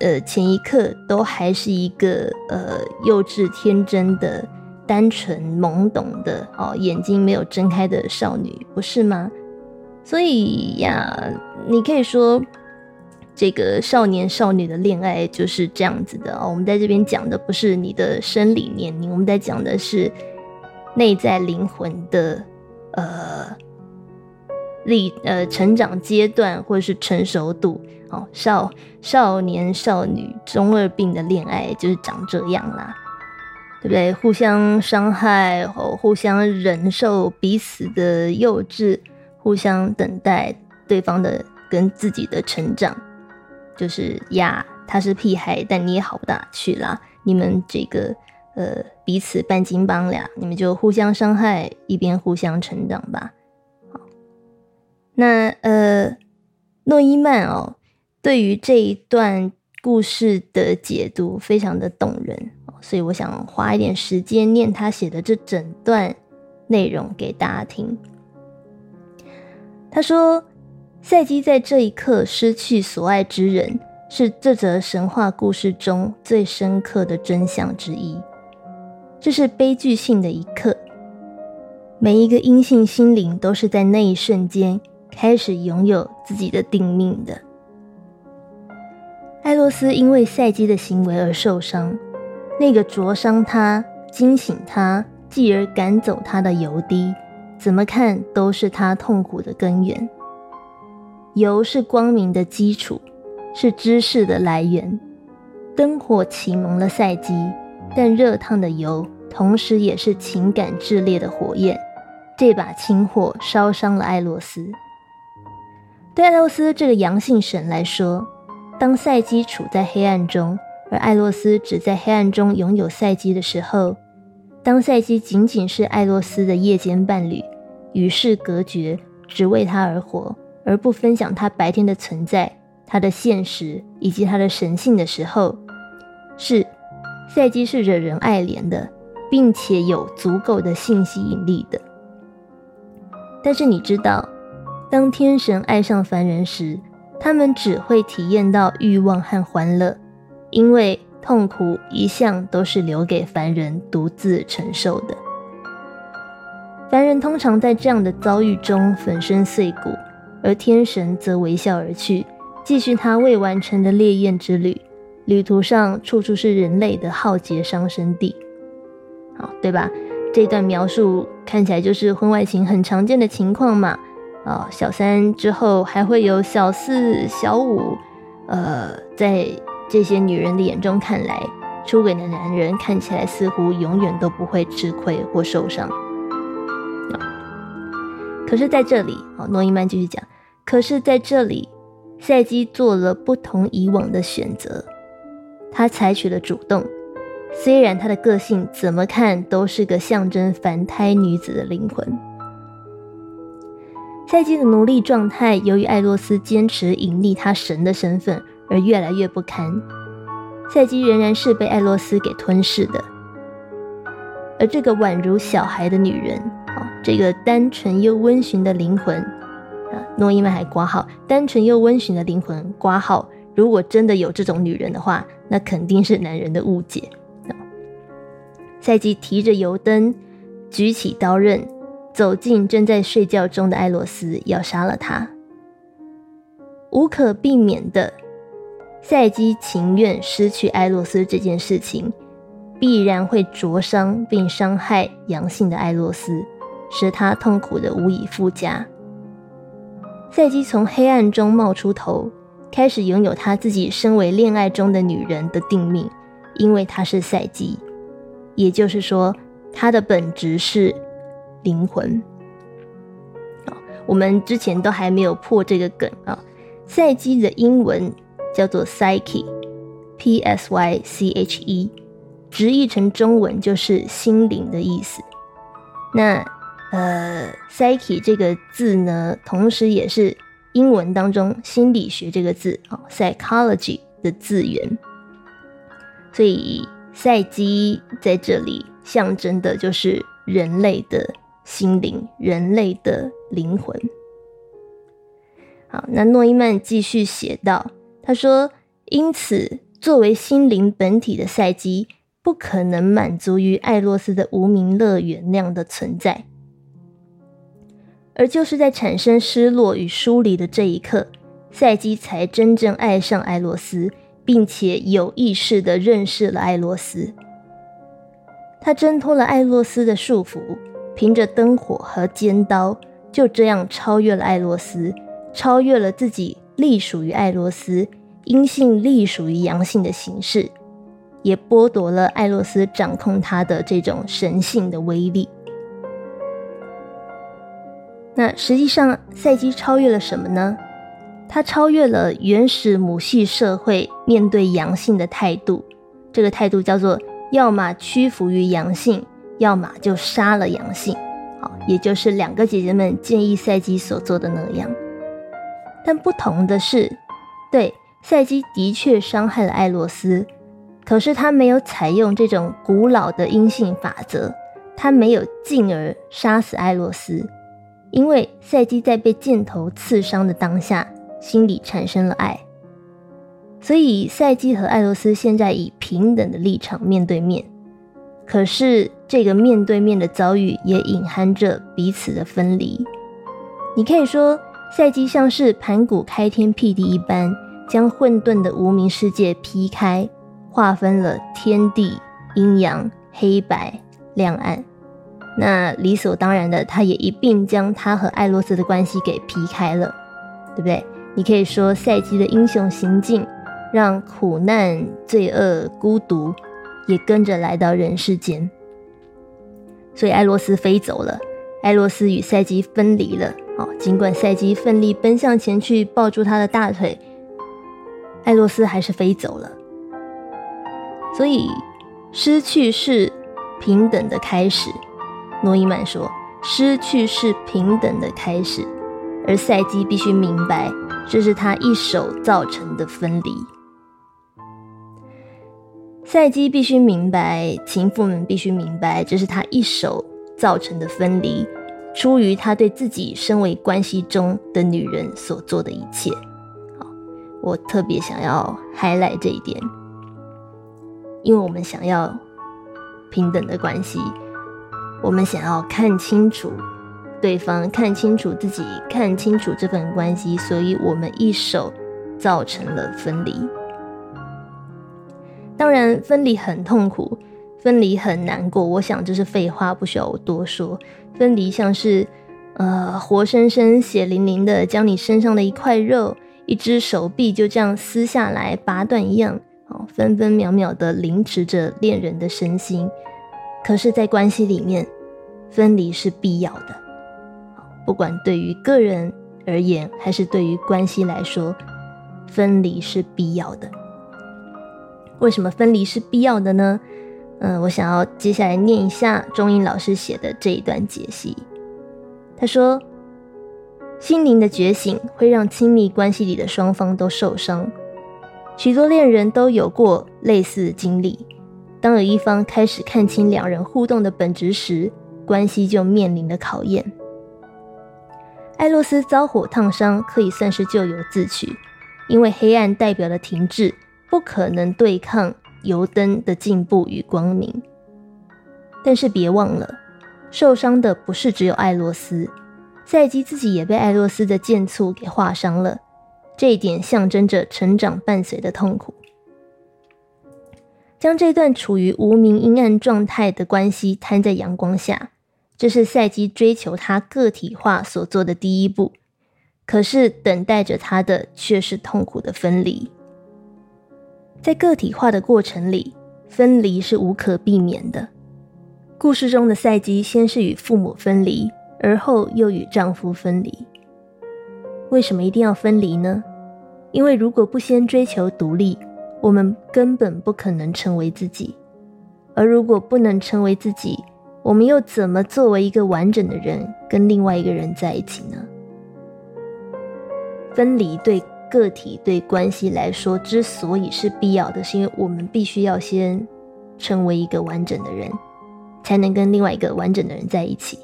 呃前一刻都还是一个呃幼稚天真的、单纯懵懂的哦，眼睛没有睁开的少女，不是吗？所以呀，你可以说。这个少年少女的恋爱就是这样子的哦。我们在这边讲的不是你的生理年龄，我们在讲的是内在灵魂的呃历呃成长阶段或者是成熟度哦。少少年少女中二病的恋爱就是长这样啦，对不对？互相伤害哦，互相忍受彼此的幼稚，互相等待对方的跟自己的成长。就是呀，他是屁孩，但你也好不到哪去啦。你们这个呃彼此半斤八两，你们就互相伤害，一边互相成长吧。好，那呃诺伊曼哦，对于这一段故事的解读非常的动人，所以我想花一点时间念他写的这整段内容给大家听。他说。赛基在这一刻失去所爱之人，是这则神话故事中最深刻的真相之一。这是悲剧性的一刻。每一个阴性心灵都是在那一瞬间开始拥有自己的定命的。艾洛斯因为赛基的行为而受伤，那个灼伤他、惊醒他，继而赶走他的油滴，怎么看都是他痛苦的根源。油是光明的基础，是知识的来源。灯火启蒙了赛基，但热烫的油同时也是情感炽烈的火焰。这把清火烧伤了艾洛斯。对艾洛斯这个阳性神来说，当赛基处在黑暗中，而艾洛斯只在黑暗中拥有赛基的时候，当赛基仅仅是艾洛斯的夜间伴侣，与世隔绝，只为他而活。而不分享他白天的存在，他的现实以及他的神性的时候，是赛基是惹人爱怜的，并且有足够的性吸引力的。但是你知道，当天神爱上凡人时，他们只会体验到欲望和欢乐，因为痛苦一向都是留给凡人独自承受的。凡人通常在这样的遭遇中粉身碎骨，而天神则微笑而去，继续他未完成的烈焰之旅。旅途上处处是人类的浩劫伤身地，好，对吧？这段描述看起来就是婚外情很常见的情况嘛。啊，小三之后还会有小四、小五，呃，在这些女人的眼中看来，出轨的男人看起来似乎永远都不会吃亏或受伤。可是在这里，哦，诺伊曼继续讲，可是在这里，赛基做了不同以往的选择，他采取了主动。虽然他的个性怎么看都是个象征凡胎女子的灵魂，赛基的奴隶状态由于艾洛斯坚持隐匿他神的身份而越来越不堪。赛基仍然是被艾洛斯给吞噬的，而这个宛如小孩的女人，啊，这个单纯又温驯的灵魂，啊，诺伊曼还挂号，单纯又温驯的灵魂挂号。如果真的有这种女人的话，那肯定是男人的误解。赛基提着油灯，举起刀刃，走进正在睡觉中的艾洛斯，要杀了他。无可避免的，赛基情愿失去艾洛斯这件事情，必然会灼伤并伤害阳性的艾洛斯，使他痛苦的无以复加。赛基从黑暗中冒出头，开始拥有他自己身为恋爱中的女人的定命，因为他是赛基。也就是说，她的本质是灵魂。啊，我们之前都还没有破这个梗啊。赛基的英文叫做 psyche，p s y c h e，直译成中文就是心灵的意思。那呃，psyche 这个字呢，同时也是英文当中心理学这个字啊，psychology 的字源，所以。赛基在这里象征的就是人类的心灵，人类的灵魂。好，那诺伊曼继续写道：“他说，因此，作为心灵本体的赛基，不可能满足于艾洛斯的无名乐园那样的存在，而就是在产生失落与疏离的这一刻，赛基才真正爱上艾洛斯。”并且有意识地认识了艾洛斯，他挣脱了艾洛斯的束缚，凭着灯火和尖刀，就这样超越了艾洛斯，超越了自己隶属于艾洛斯、阴性隶属于阳性的形式，也剥夺了艾洛斯掌控他的这种神性的威力。那实际上，赛基超越了什么呢？他超越了原始母系社会面对阳性的态度，这个态度叫做要么屈服于阳性，要么就杀了阳性。好，也就是两个姐姐们建议赛基所做的那样。但不同的是，对赛基的确伤害了艾洛斯，可是他没有采用这种古老的阴性法则，他没有进而杀死艾洛斯，因为赛基在被箭头刺伤的当下。心里产生了爱，所以赛基和艾洛斯现在以平等的立场面对面。可是这个面对面的遭遇也隐含着彼此的分离。你可以说，赛基像是盘古开天辟地一般，将混沌的无名世界劈开，划分了天地阴阳、黑白亮暗。那理所当然的，他也一并将他和艾洛斯的关系给劈开了，对不对？你可以说，赛基的英雄行径，让苦难、罪恶、孤独也跟着来到人世间。所以，艾洛斯飞走了，艾洛斯与赛基分离了。哦，尽管赛基奋力奔向前去抱住他的大腿，艾洛斯还是飞走了。所以，失去是平等的开始。诺伊曼说：“失去是平等的开始。”而赛基必须明白，这是他一手造成的分离。赛基必须明白，情妇们必须明白，这是他一手造成的分离，出于他对自己身为关系中的女人所做的一切。好，我特别想要 highlight 这一点，因为我们想要平等的关系，我们想要看清楚对方，看清楚自己，看清楚这份关系，所以我们一手造成了分离。当然，分离很痛苦，分离很难过。我想这是废话，不需要我多说。分离像是，呃，活生生、血淋淋的将你身上的一块肉、一只手臂就这样撕下来、拔断一样，哦，分分秒秒的凌迟着恋人的身心。可是，在关系里面，分离是必要的。不管对于个人而言，还是对于关系来说，分离是必要的。为什么分离是必要的呢？嗯，我想要接下来念一下钟英老师写的这一段解析。他说：“心灵的觉醒会让亲密关系里的双方都受伤。许多恋人都有过类似的经历。当有一方开始看清两人互动的本质时，关系就面临了考验。艾洛斯遭火烫伤可以算是咎由自取，因为黑暗代表了停滞。”不可能对抗油灯的进步与光明，但是别忘了，受伤的不是只有艾洛斯，赛基自己也被艾洛斯的剑簇给划伤了。这一点象征着成长伴随的痛苦。将这段处于无名阴暗状态的关系摊在阳光下，这是赛基追求他个体化所做的第一步。可是等待着他的却是痛苦的分离。在个体化的过程里，分离是无可避免的。故事中的赛基先是与父母分离，而后又与丈夫分离。为什么一定要分离呢？因为如果不先追求独立，我们根本不可能成为自己。而如果不能成为自己，我们又怎么作为一个完整的人跟另外一个人在一起呢？分离对。个体对关系来说，之所以是必要的，是因为我们必须要先成为一个完整的人，才能跟另外一个完整的人在一起。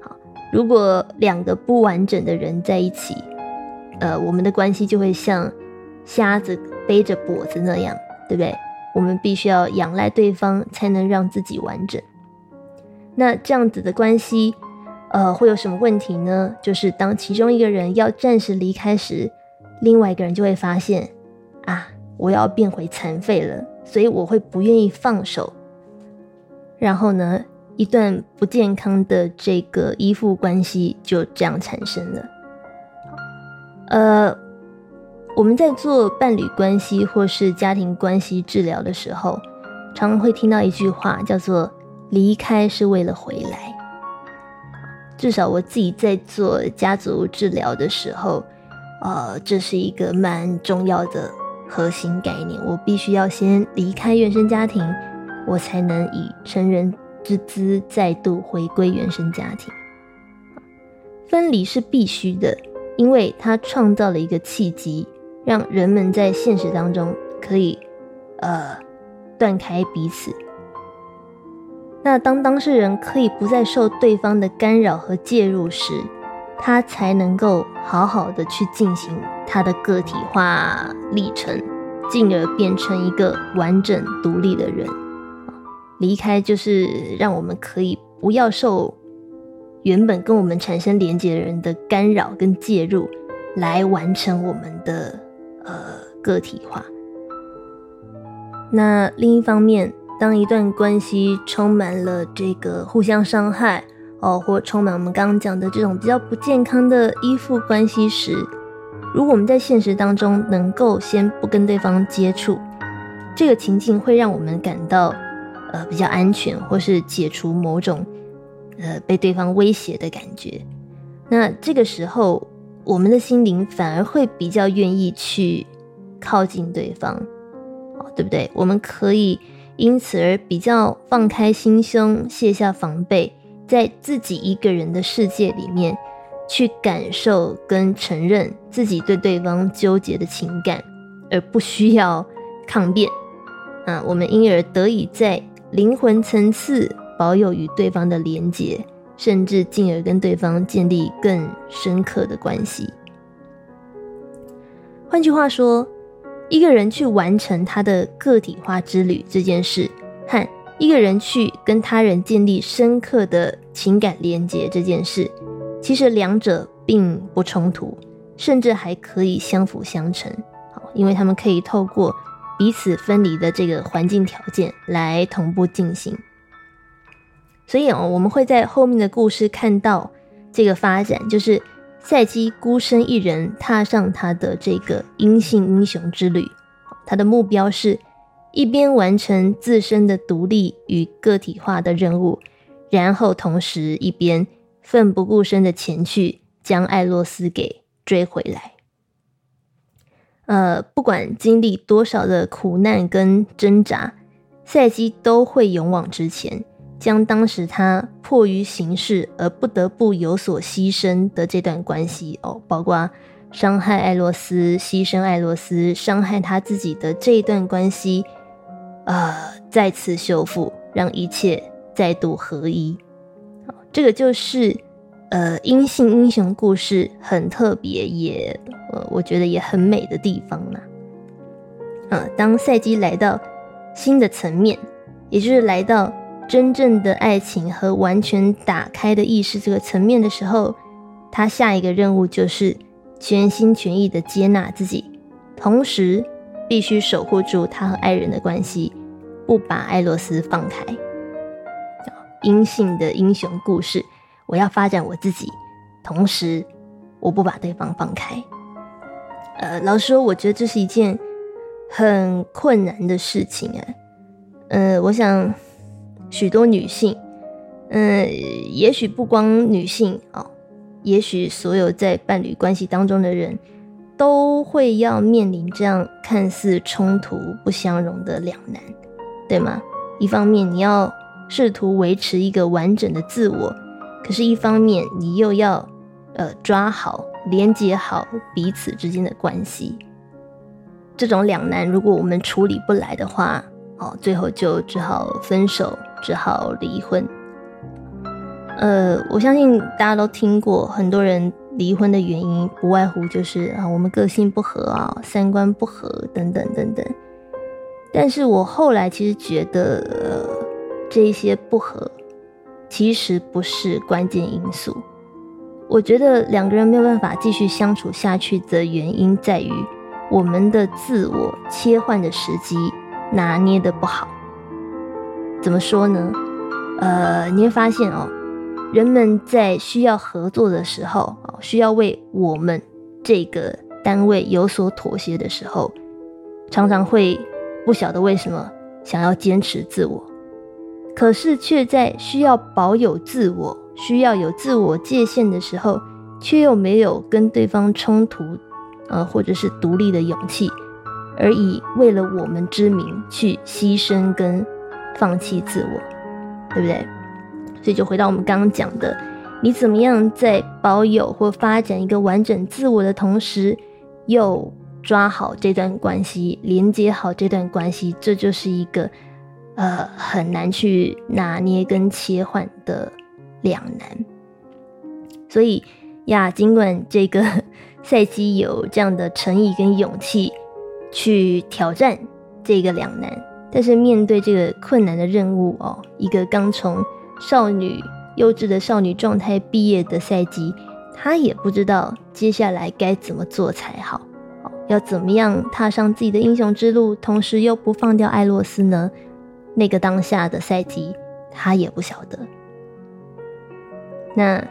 好，如果两个不完整的人在一起，呃，我们的关系就会像瞎子背着脖子那样，对不对？我们必须要仰赖对方，才能让自己完整。那这样子的关系，呃，会有什么问题呢？就是当其中一个人要暂时离开时。另外一个人就会发现，啊，我要变回残废了，所以我会不愿意放手。然后呢，一段不健康的这个依附关系就这样产生了。呃，我们在做伴侣关系或是家庭关系治疗的时候，常会听到一句话，叫做“离开是为了回来”。至少我自己在做家族治疗的时候。呃，这是一个蛮重要的核心概念。我必须要先离开原生家庭，我才能以成人之姿再度回归原生家庭。分离是必须的，因为它创造了一个契机，让人们在现实当中可以呃断开彼此。那当当事人可以不再受对方的干扰和介入时，他才能够好好的去进行他的个体化历程，进而变成一个完整独立的人。离开就是让我们可以不要受原本跟我们产生连接的人的干扰跟介入，来完成我们的呃个体化。那另一方面，当一段关系充满了这个互相伤害。哦，或充满我们刚刚讲的这种比较不健康的依附关系时，如果我们在现实当中能够先不跟对方接触，这个情境会让我们感到呃比较安全，或是解除某种呃被对方威胁的感觉。那这个时候，我们的心灵反而会比较愿意去靠近对方，对不对？我们可以因此而比较放开心胸，卸下防备。在自己一个人的世界里面，去感受跟承认自己对对方纠结的情感，而不需要抗辩。啊，我们因而得以在灵魂层次保有与对方的连结，甚至进而跟对方建立更深刻的关系。换句话说，一个人去完成他的个体化之旅这件事，和一个人去跟他人建立深刻的情感连结这件事，其实两者并不冲突，甚至还可以相辅相成。好，因为他们可以透过彼此分离的这个环境条件来同步进行。所以哦，我们会在后面的故事看到这个发展，就是。赛基孤身一人踏上他的这个阴性英雄之旅，他的目标是一边完成自身的独立与个体化的任务，然后同时一边奋不顾身的前去将艾洛斯给追回来。呃，不管经历多少的苦难跟挣扎，赛基都会勇往直前。将当时他迫于形势而不得不有所牺牲的这段关系哦，包括伤害艾洛斯、牺牲艾洛斯、伤害他自己的这一段关系，呃，再次修复，让一切再度合一。这个就是呃阴性英雄故事很特别，也呃我觉得也很美的地方呢。啊，当赛季来到新的层面，也就是来到。真正的爱情和完全打开的意识这个层面的时候，他下一个任务就是全心全意的接纳自己，同时必须守护住他和爱人的关系，不把爱洛斯放开。阴性的英雄故事，我要发展我自己，同时我不把对方放开。呃，老实说，我觉得这是一件很困难的事情啊。呃，我想。许多女性，嗯，也许不光女性啊，也许所有在伴侣关系当中的人，都会要面临这样看似冲突不相容的两难，对吗？一方面你要试图维持一个完整的自我，可是，一方面你又要呃抓好、连接好彼此之间的关系。这种两难，如果我们处理不来的话，哦，最后就只好分手。只好离婚。呃，我相信大家都听过，很多人离婚的原因不外乎就是啊，我们个性不合啊，三观不合等等等等。但是我后来其实觉得，呃，这些不合其实不是关键因素。我觉得两个人没有办法继续相处下去的原因在于我们的自我切换的时机拿捏的不好。怎么说呢？呃，你会发现哦，人们在需要合作的时候，哦，需要为我们这个单位有所妥协的时候，常常会不晓得为什么想要坚持自我，可是却在需要保有自我、需要有自我界限的时候，却又没有跟对方冲突，呃，或者是独立的勇气，而以为了我们之名去牺牲跟。放弃自我，对不对？所以就回到我们刚刚讲的，你怎么样在保有或发展一个完整自我的同时，又抓好这段关系，连接好这段关系，这就是一个呃很难去拿捏跟切换的两难。所以呀，尽管这个 <laughs> 赛季有这样的诚意跟勇气去挑战这个两难。但是面对这个困难的任务哦，一个刚从少女幼稚的少女状态毕业的赛季，她也不知道接下来该怎么做才好，要怎么样踏上自己的英雄之路，同时又不放掉艾洛斯呢？那个当下的赛季，他也不晓得。那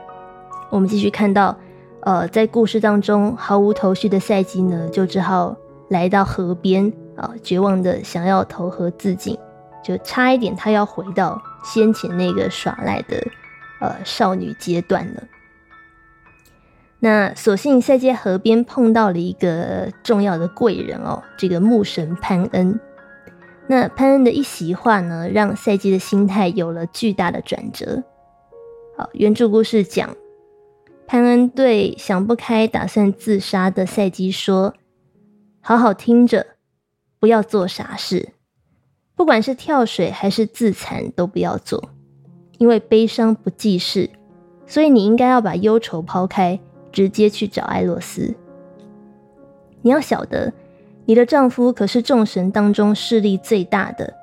我们继续看到，呃，在故事当中毫无头绪的赛季呢，就只好来到河边。啊，绝望的想要投河自尽，就差一点他要回到先前那个耍赖的呃少女阶段了。那所幸赛界河边碰到了一个重要的贵人哦，这个牧神潘恩。那潘恩的一席话呢，让赛季的心态有了巨大的转折。好，原著故事讲，潘恩对想不开、打算自杀的赛基说：“好好听着，不要做傻事，不管是跳水还是自残，都不要做，因为悲伤不济事，所以你应该要把忧愁抛开，直接去找艾洛斯。你要晓得，你的丈夫可是众神当中势力最大的，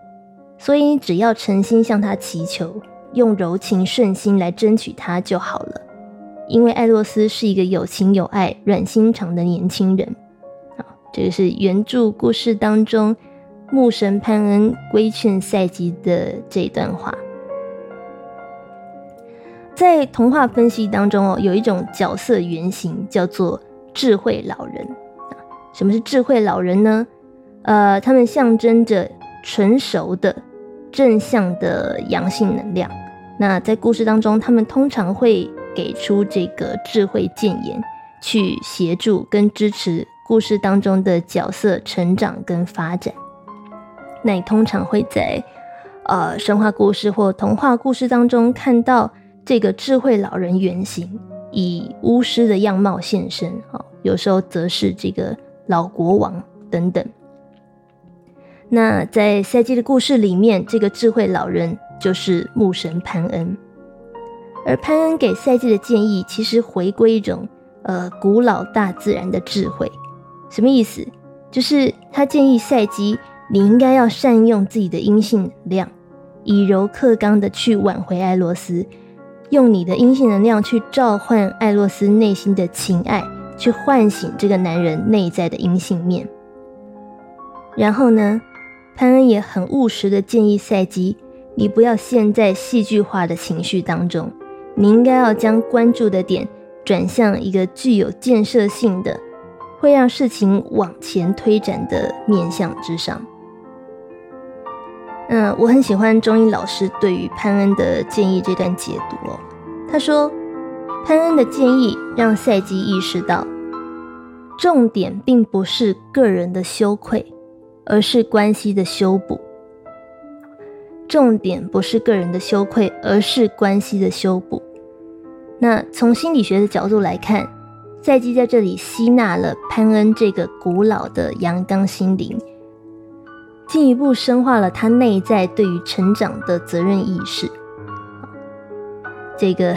所以你只要诚心向他祈求，用柔情顺心来争取他就好了。”因为艾洛斯是一个有情有爱、软心肠的年轻人，这个是原著故事当中牧神潘恩规劝赛吉的这段话。在童话分析当中哦，有一种角色原型叫做智慧老人。什么是智慧老人呢？呃，他们象征着成熟的正向的阳性能量。那在故事当中，他们通常会。给出这个智慧谏言，去协助跟支持故事当中的角色成长跟发展。那你通常会在呃神话故事或童话故事当中看到这个智慧老人原型以巫师的样貌现身，哦，有时候则是这个老国王等等。那在赛季的故事里面，这个智慧老人就是牧神潘恩。而潘恩给赛季的建议，其实回归一种呃古老大自然的智慧，什么意思？就是他建议赛基，你应该要善用自己的阴性能量，以柔克刚的去挽回艾洛斯，用你的阴性能量去召唤艾洛斯内心的情爱，去唤醒这个男人内在的阴性面。然后呢，潘恩也很务实的建议赛基，你不要陷在戏剧化的情绪当中。你应该要将关注的点转向一个具有建设性的、会让事情往前推展的面向之上。嗯，我很喜欢中医老师对于潘恩的建议这段解读哦。他说，潘恩的建议让赛基意识到，重点并不是个人的羞愧，而是关系的修补。重点不是个人的羞愧，而是关系的修补。那从心理学的角度来看，赛基在这里吸纳了潘恩这个古老的阳刚心灵，进一步深化了他内在对于成长的责任意识。这个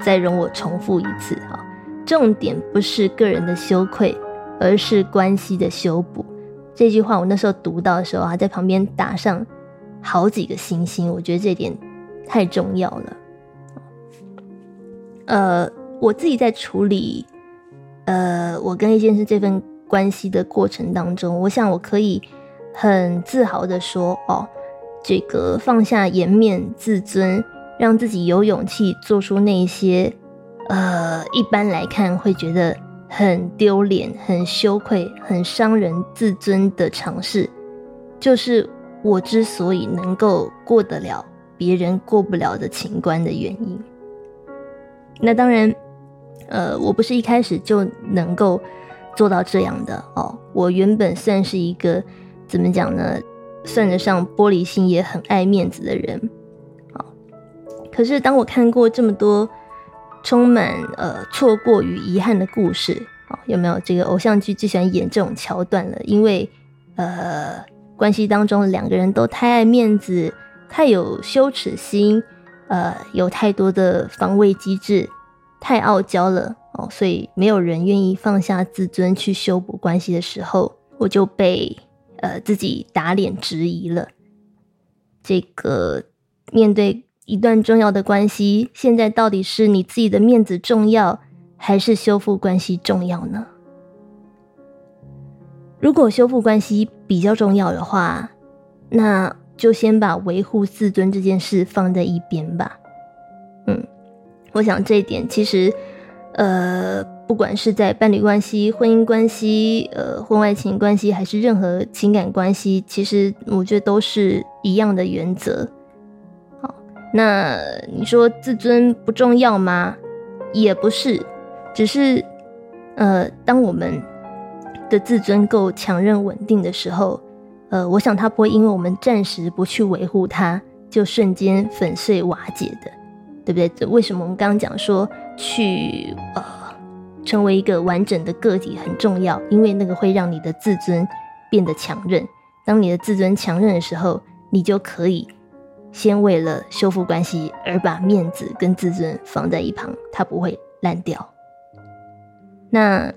再容我重复一次哈，重点不是个人的羞愧，而是关系的修补。这句话我那时候读到的时候啊，在旁边打上。好几个星星，我觉得这点太重要了。呃，我自己在处理呃我跟一件事这份关系的过程当中，我想我可以很自豪的说，哦，这个放下颜面自尊，让自己有勇气做出那些呃一般来看会觉得很丢脸、很羞愧、很伤人自尊的尝试，就是。我之所以能够过得了别人过不了的情关的原因，那当然，呃，我不是一开始就能够做到这样的哦。我原本算是一个怎么讲呢？算得上玻璃心，也很爱面子的人。好，可是当我看过这么多充满呃错过与遗憾的故事，哦，有没有这个偶像剧最喜欢演这种桥段了？因为呃。关系当中，两个人都太爱面子，太有羞耻心，呃，有太多的防卫机制，太傲娇了哦，所以没有人愿意放下自尊去修补关系的时候，我就被呃自己打脸质疑了。这个面对一段重要的关系，现在到底是你自己的面子重要，还是修复关系重要呢？如果修复关系比较重要的话，那就先把维护自尊这件事放在一边吧。嗯，我想这一点其实，呃，不管是在伴侣关系、婚姻关系、呃，婚外情关系，还是任何情感关系，其实我觉得都是一样的原则。好，那你说自尊不重要吗？也不是，只是，呃，当我们。的自尊够强韧稳定的时候，呃，我想他不会因为我们暂时不去维护它，就瞬间粉碎瓦解的，对不对？为什么我们刚刚讲说去呃成为一个完整的个体很重要，因为那个会让你的自尊变得强韧。当你的自尊强韧的时候，你就可以先为了修复关系而把面子跟自尊放在一旁，它不会烂掉。那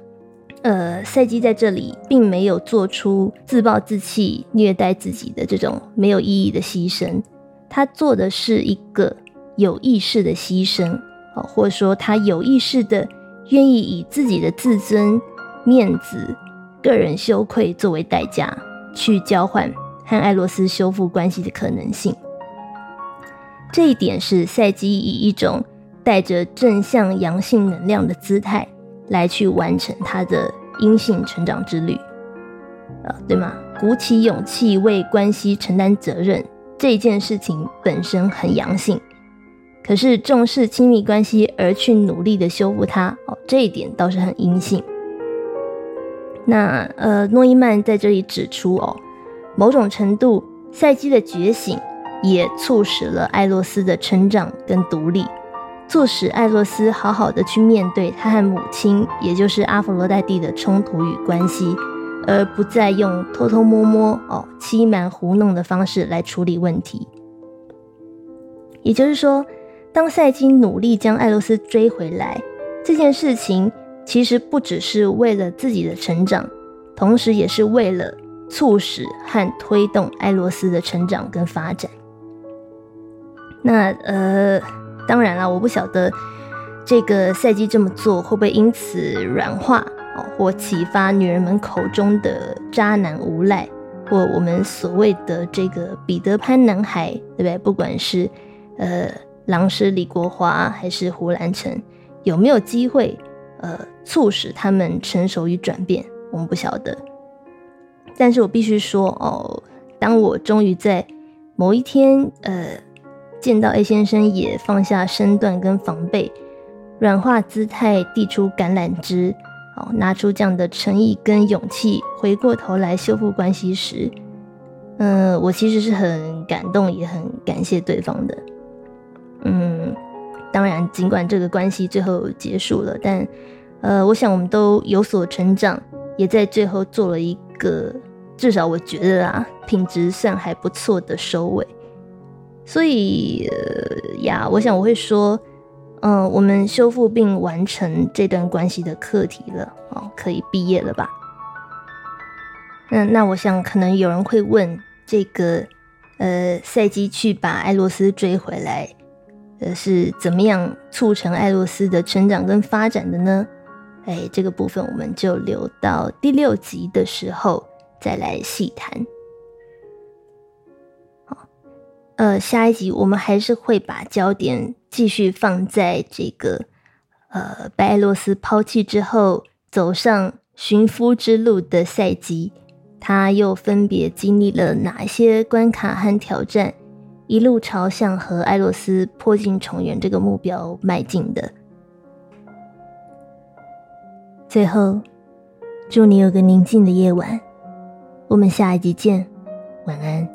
呃，赛基在这里并没有做出自暴自弃、虐待自己的这种没有意义的牺牲，他做的是一个有意识的牺牲，哦，或者说他有意识的愿意以自己的自尊、面子、个人羞愧作为代价，去交换和艾洛斯修复关系的可能性。这一点是赛基以一种带着正向阳性能量的姿态。来去完成他的阴性成长之旅，啊，对吗？鼓起勇气为关系承担责任这件事情本身很阳性，可是重视亲密关系而去努力的修复它，哦，这一点倒是很阴性。那呃，诺伊曼在这里指出，哦，某种程度，赛基的觉醒也促使了艾洛斯的成长跟独立。促使艾洛斯好好的去面对他和母亲，也就是阿佛罗代蒂的冲突与关系，而不再用偷偷摸摸、哦欺瞒糊弄的方式来处理问题。也就是说，当赛金努力将艾洛斯追回来这件事情，其实不只是为了自己的成长，同时也是为了促使和推动艾洛斯的成长跟发展。那呃。当然了，我不晓得这个赛季这么做会不会因此软化，或启发女人们口中的渣男无赖，或我们所谓的这个彼得潘男孩，对不对？不管是呃狼师李国华还是胡兰成，有没有机会呃促使他们成熟与转变，我们不晓得。但是我必须说哦，当我终于在某一天呃。见到 A 先生也放下身段跟防备，软化姿态，递出橄榄枝，哦，拿出这样的诚意跟勇气，回过头来修复关系时，嗯，我其实是很感动，也很感谢对方的。嗯，当然，尽管这个关系最后结束了，但呃，我想我们都有所成长，也在最后做了一个至少我觉得啊，品质算还不错的收尾。所以呃呀，我想我会说，嗯，我们修复并完成这段关系的课题了，哦，可以毕业了吧？那，那我想可能有人会问，这个呃，赛季去把艾洛斯追回来，呃，是怎么样促成艾洛斯的成长跟发展的呢？哎，这个部分我们就留到第六集的时候再来细谈。好呃，下一集我们还是会把焦点继续放在这个呃，被艾洛斯抛弃之后走上寻夫之路的赛季，他又分别经历了哪些关卡和挑战，一路朝向和艾洛斯破镜重圆这个目标迈进的。最后，祝你有个宁静的夜晚，我们下一集见，晚安。